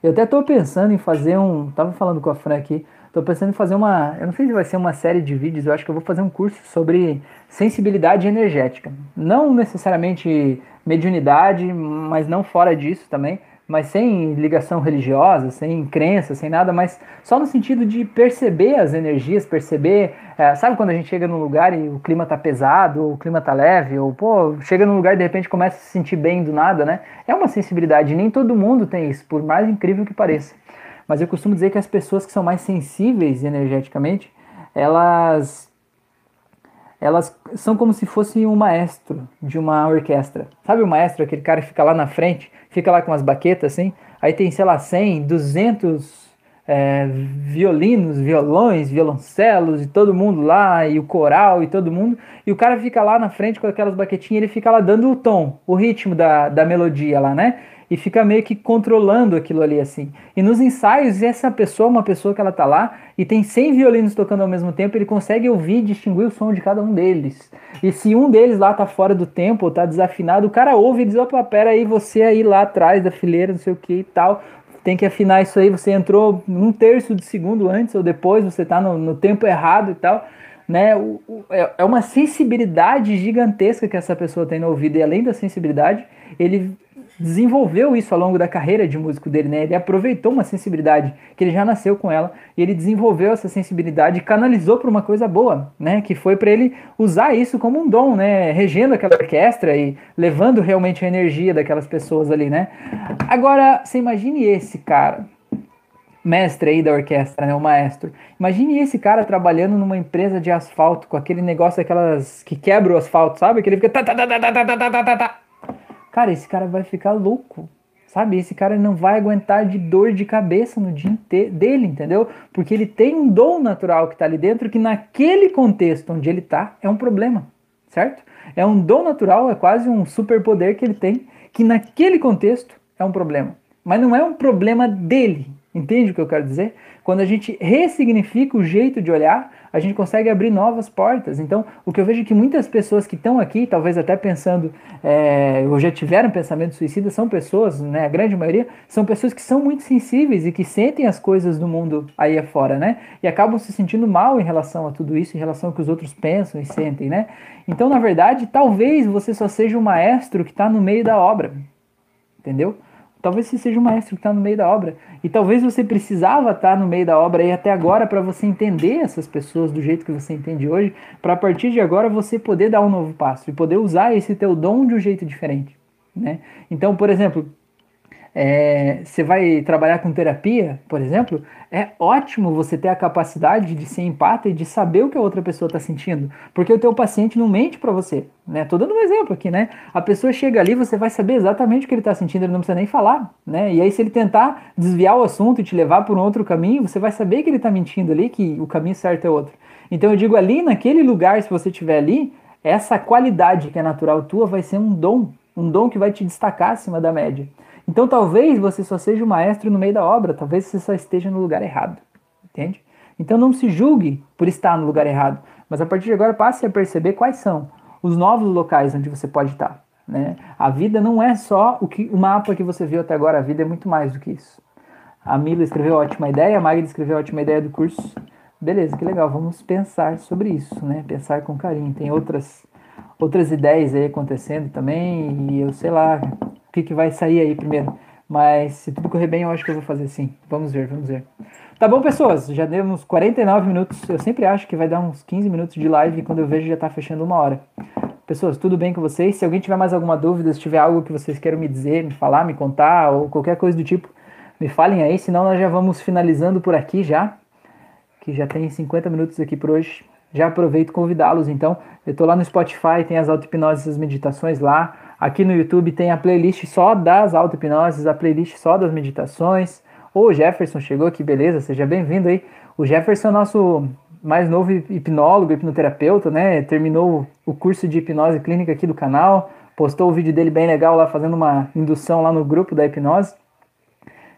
Speaker 1: eu até estou pensando em fazer um, tava falando com a Fran aqui, estou pensando em fazer uma, eu não sei se vai ser uma série de vídeos, eu acho que eu vou fazer um curso sobre sensibilidade energética. Não necessariamente mediunidade, mas não fora disso também, mas sem ligação religiosa, sem crença, sem nada, mas só no sentido de perceber as energias, perceber, é, sabe quando a gente chega num lugar e o clima tá pesado, ou o clima tá leve, ou pô, chega num lugar e de repente começa a se sentir bem do nada, né? É uma sensibilidade, nem todo mundo tem isso, por mais incrível que pareça. Mas eu costumo dizer que as pessoas que são mais sensíveis energeticamente, elas elas são como se fosse um maestro de uma orquestra. Sabe o maestro, aquele cara que fica lá na frente, fica lá com umas baquetas assim, aí tem, sei lá, 100, 200 é, violinos, violões, violoncelos e todo mundo lá, e o coral e todo mundo, e o cara fica lá na frente com aquelas baquetinhas, ele fica lá dando o tom, o ritmo da, da melodia lá, né? E fica meio que controlando aquilo ali assim. E nos ensaios, essa pessoa, uma pessoa que ela tá lá e tem 100 violinos tocando ao mesmo tempo, ele consegue ouvir e distinguir o som de cada um deles. E se um deles lá tá fora do tempo tá desafinado, o cara ouve e diz: opa, pera aí, você aí lá atrás da fileira, não sei o que e tal. Tem que afinar isso aí, você entrou um terço de segundo antes ou depois, você tá no, no tempo errado e tal né? O, o, é, é uma sensibilidade gigantesca que essa pessoa tem no ouvido, e além da sensibilidade, ele desenvolveu isso ao longo da carreira de músico dele, né? Ele aproveitou uma sensibilidade que ele já nasceu com ela e ele desenvolveu essa sensibilidade e canalizou para uma coisa boa, né? Que foi para ele usar isso como um dom, né? Regendo aquela orquestra e levando realmente a energia daquelas pessoas ali, né? Agora, você imagine esse cara, mestre aí da orquestra, né? O maestro. Imagine esse cara trabalhando numa empresa de asfalto com aquele negócio, aquelas que quebra o asfalto, sabe? Que ele fica Cara, esse cara vai ficar louco, sabe? Esse cara não vai aguentar de dor de cabeça no dia dele, entendeu? Porque ele tem um dom natural que está ali dentro que naquele contexto onde ele está é um problema, certo? É um dom natural, é quase um superpoder que ele tem que naquele contexto é um problema. Mas não é um problema dele, entende o que eu quero dizer? Quando a gente ressignifica o jeito de olhar, a gente consegue abrir novas portas. Então, o que eu vejo é que muitas pessoas que estão aqui, talvez até pensando, é, ou já tiveram pensamento suicida, são pessoas, né, a grande maioria, são pessoas que são muito sensíveis e que sentem as coisas do mundo aí afora, né? E acabam se sentindo mal em relação a tudo isso, em relação ao que os outros pensam e sentem, né? Então, na verdade, talvez você só seja o maestro que está no meio da obra, entendeu? Talvez você seja o maestro que está no meio da obra. E talvez você precisava estar tá no meio da obra aí até agora para você entender essas pessoas do jeito que você entende hoje, para a partir de agora você poder dar um novo passo e poder usar esse teu dom de um jeito diferente. Né? Então, por exemplo, é, você vai trabalhar com terapia, por exemplo, é ótimo você ter a capacidade de ser empata e de saber o que a outra pessoa está sentindo, porque o teu paciente não mente para você, né? Tô dando um exemplo aqui, né? A pessoa chega ali, você vai saber exatamente o que ele está sentindo, ele não precisa nem falar, né? E aí se ele tentar desviar o assunto e te levar por um outro caminho, você vai saber que ele está mentindo ali, que o caminho certo é outro. Então eu digo ali, naquele lugar, se você estiver ali, essa qualidade que é natural tua vai ser um dom, um dom que vai te destacar acima da média. Então talvez você só seja o maestro no meio da obra, talvez você só esteja no lugar errado, entende? Então não se julgue por estar no lugar errado, mas a partir de agora passe a perceber quais são os novos locais onde você pode estar. Né? A vida não é só o, que, o mapa que você viu até agora, a vida é muito mais do que isso. A Mila escreveu ótima ideia, a Magda escreveu ótima ideia do curso. Beleza, que legal, vamos pensar sobre isso, né? Pensar com carinho. Tem outras outras ideias aí acontecendo também, e eu sei lá, que, que vai sair aí primeiro. Mas se tudo correr bem, eu acho que eu vou fazer sim. Vamos ver, vamos ver. Tá bom, pessoas? Já demos 49 minutos. Eu sempre acho que vai dar uns 15 minutos de live quando eu vejo já tá fechando uma hora. Pessoas, tudo bem com vocês? Se alguém tiver mais alguma dúvida, se tiver algo que vocês queiram me dizer, me falar, me contar ou qualquer coisa do tipo, me falem aí, senão nós já vamos finalizando por aqui já, que já tem 50 minutos aqui por hoje. Já aproveito convidá-los, então. Eu tô lá no Spotify, tem as auto-hipnoses, as meditações lá. Aqui no YouTube tem a playlist só das auto-hipnoses, a playlist só das meditações. O Jefferson chegou aqui, beleza? Seja bem-vindo aí. O Jefferson é nosso mais novo hipnólogo, hipnoterapeuta, né? Terminou o curso de hipnose clínica aqui do canal. postou o vídeo dele bem legal lá, fazendo uma indução lá no grupo da hipnose.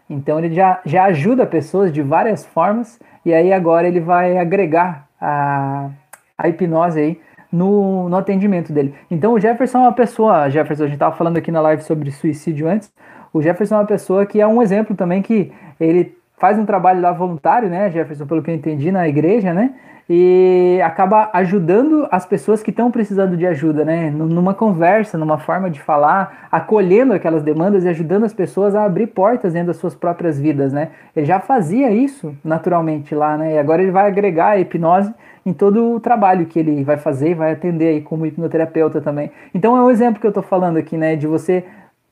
Speaker 1: Então ele já, já ajuda pessoas de várias formas, e aí agora ele vai agregar a, a hipnose aí no, no atendimento dele. Então o Jefferson é uma pessoa, Jefferson, a gente estava falando aqui na live sobre suicídio antes, o Jefferson é uma pessoa que é um exemplo também que ele faz um trabalho lá voluntário, né, Jefferson, pelo que eu entendi, na igreja, né? E acaba ajudando as pessoas que estão precisando de ajuda, né? Numa conversa, numa forma de falar, acolhendo aquelas demandas e ajudando as pessoas a abrir portas dentro das suas próprias vidas, né? Ele já fazia isso naturalmente lá, né? E agora ele vai agregar a hipnose em todo o trabalho que ele vai fazer e vai atender aí como hipnoterapeuta também. Então é um exemplo que eu estou falando aqui, né? De você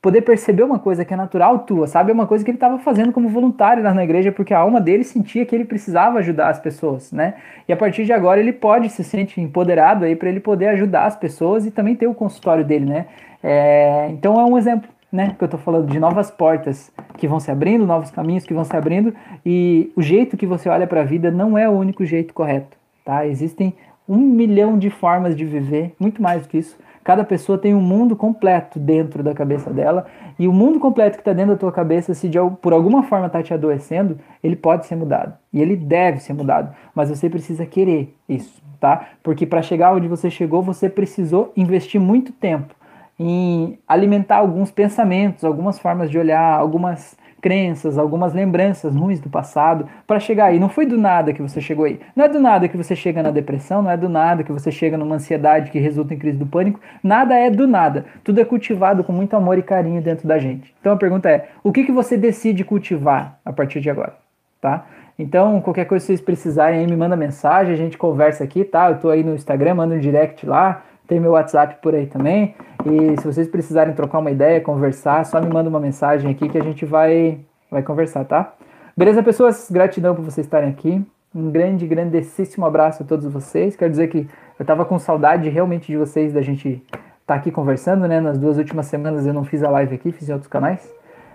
Speaker 1: poder perceber uma coisa que é natural tua, sabe? É uma coisa que ele estava fazendo como voluntário lá na igreja, porque a alma dele sentia que ele precisava ajudar as pessoas, né? E a partir de agora ele pode se sentir empoderado aí para ele poder ajudar as pessoas e também ter o consultório dele, né? É, então é um exemplo, né? Que eu estou falando de novas portas que vão se abrindo, novos caminhos que vão se abrindo e o jeito que você olha para a vida não é o único jeito correto, tá? Existem um milhão de formas de viver, muito mais do que isso. Cada pessoa tem um mundo completo dentro da cabeça dela, e o mundo completo que está dentro da tua cabeça, se de, por alguma forma está te adoecendo, ele pode ser mudado. E ele deve ser mudado. Mas você precisa querer isso, tá? Porque para chegar onde você chegou, você precisou investir muito tempo em alimentar alguns pensamentos, algumas formas de olhar, algumas crenças, algumas lembranças ruins do passado para chegar aí. Não foi do nada que você chegou aí. Não é do nada que você chega na depressão, não é do nada que você chega numa ansiedade que resulta em crise do pânico. Nada é do nada. Tudo é cultivado com muito amor e carinho dentro da gente. Então a pergunta é: o que, que você decide cultivar a partir de agora? Tá? Então, qualquer coisa que vocês precisarem aí, me manda mensagem, a gente conversa aqui, tá? Eu tô aí no Instagram, manda um direct lá, tem meu WhatsApp por aí também. E se vocês precisarem trocar uma ideia, conversar, só me manda uma mensagem aqui que a gente vai, vai conversar, tá? Beleza, pessoas? Gratidão por vocês estarem aqui. Um grande, grandíssimo abraço a todos vocês. Quero dizer que eu tava com saudade realmente de vocês, da gente estar tá aqui conversando, né? Nas duas últimas semanas eu não fiz a live aqui, fiz em outros canais.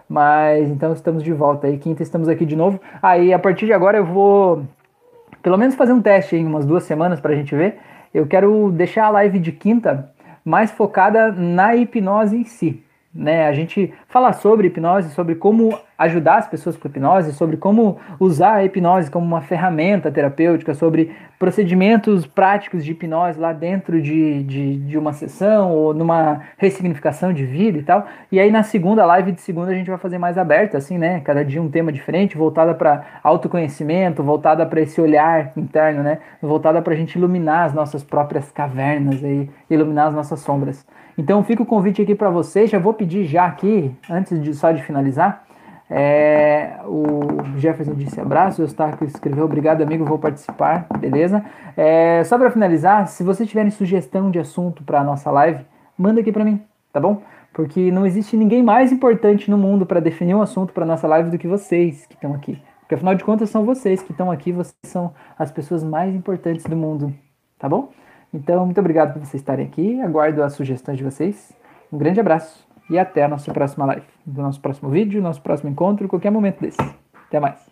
Speaker 1: Mas então estamos de volta aí. Quinta estamos aqui de novo. Aí a partir de agora eu vou pelo menos fazer um teste em umas duas semanas pra gente ver. Eu quero deixar a live de quinta mais focada na hipnose em si. Né? A gente fala sobre hipnose, sobre como ajudar as pessoas com hipnose, sobre como usar a hipnose como uma ferramenta terapêutica, sobre procedimentos práticos de hipnose lá dentro de, de, de, uma sessão ou numa ressignificação de vida e tal. E aí na segunda live de segunda a gente vai fazer mais aberta, assim, né? Cada dia um tema diferente, voltada para autoconhecimento, voltada para esse olhar interno, né? Voltada para a gente iluminar as nossas próprias cavernas e iluminar as nossas sombras. Então fica o convite aqui para vocês. Já vou pedir já aqui, antes de só de finalizar, é, o Jefferson disse abraço, o Eustáquio escreveu obrigado amigo, vou participar, beleza? É, só para finalizar, se vocês tiverem sugestão de assunto para nossa live, manda aqui para mim, tá bom? Porque não existe ninguém mais importante no mundo para definir um assunto para nossa live do que vocês que estão aqui. Porque afinal de contas são vocês que estão aqui, vocês são as pessoas mais importantes do mundo, tá bom? Então, muito obrigado por vocês estarem aqui, aguardo as sugestões de vocês. Um grande abraço e até a nossa próxima live, do nosso próximo vídeo, nosso próximo encontro, qualquer momento desse. Até mais.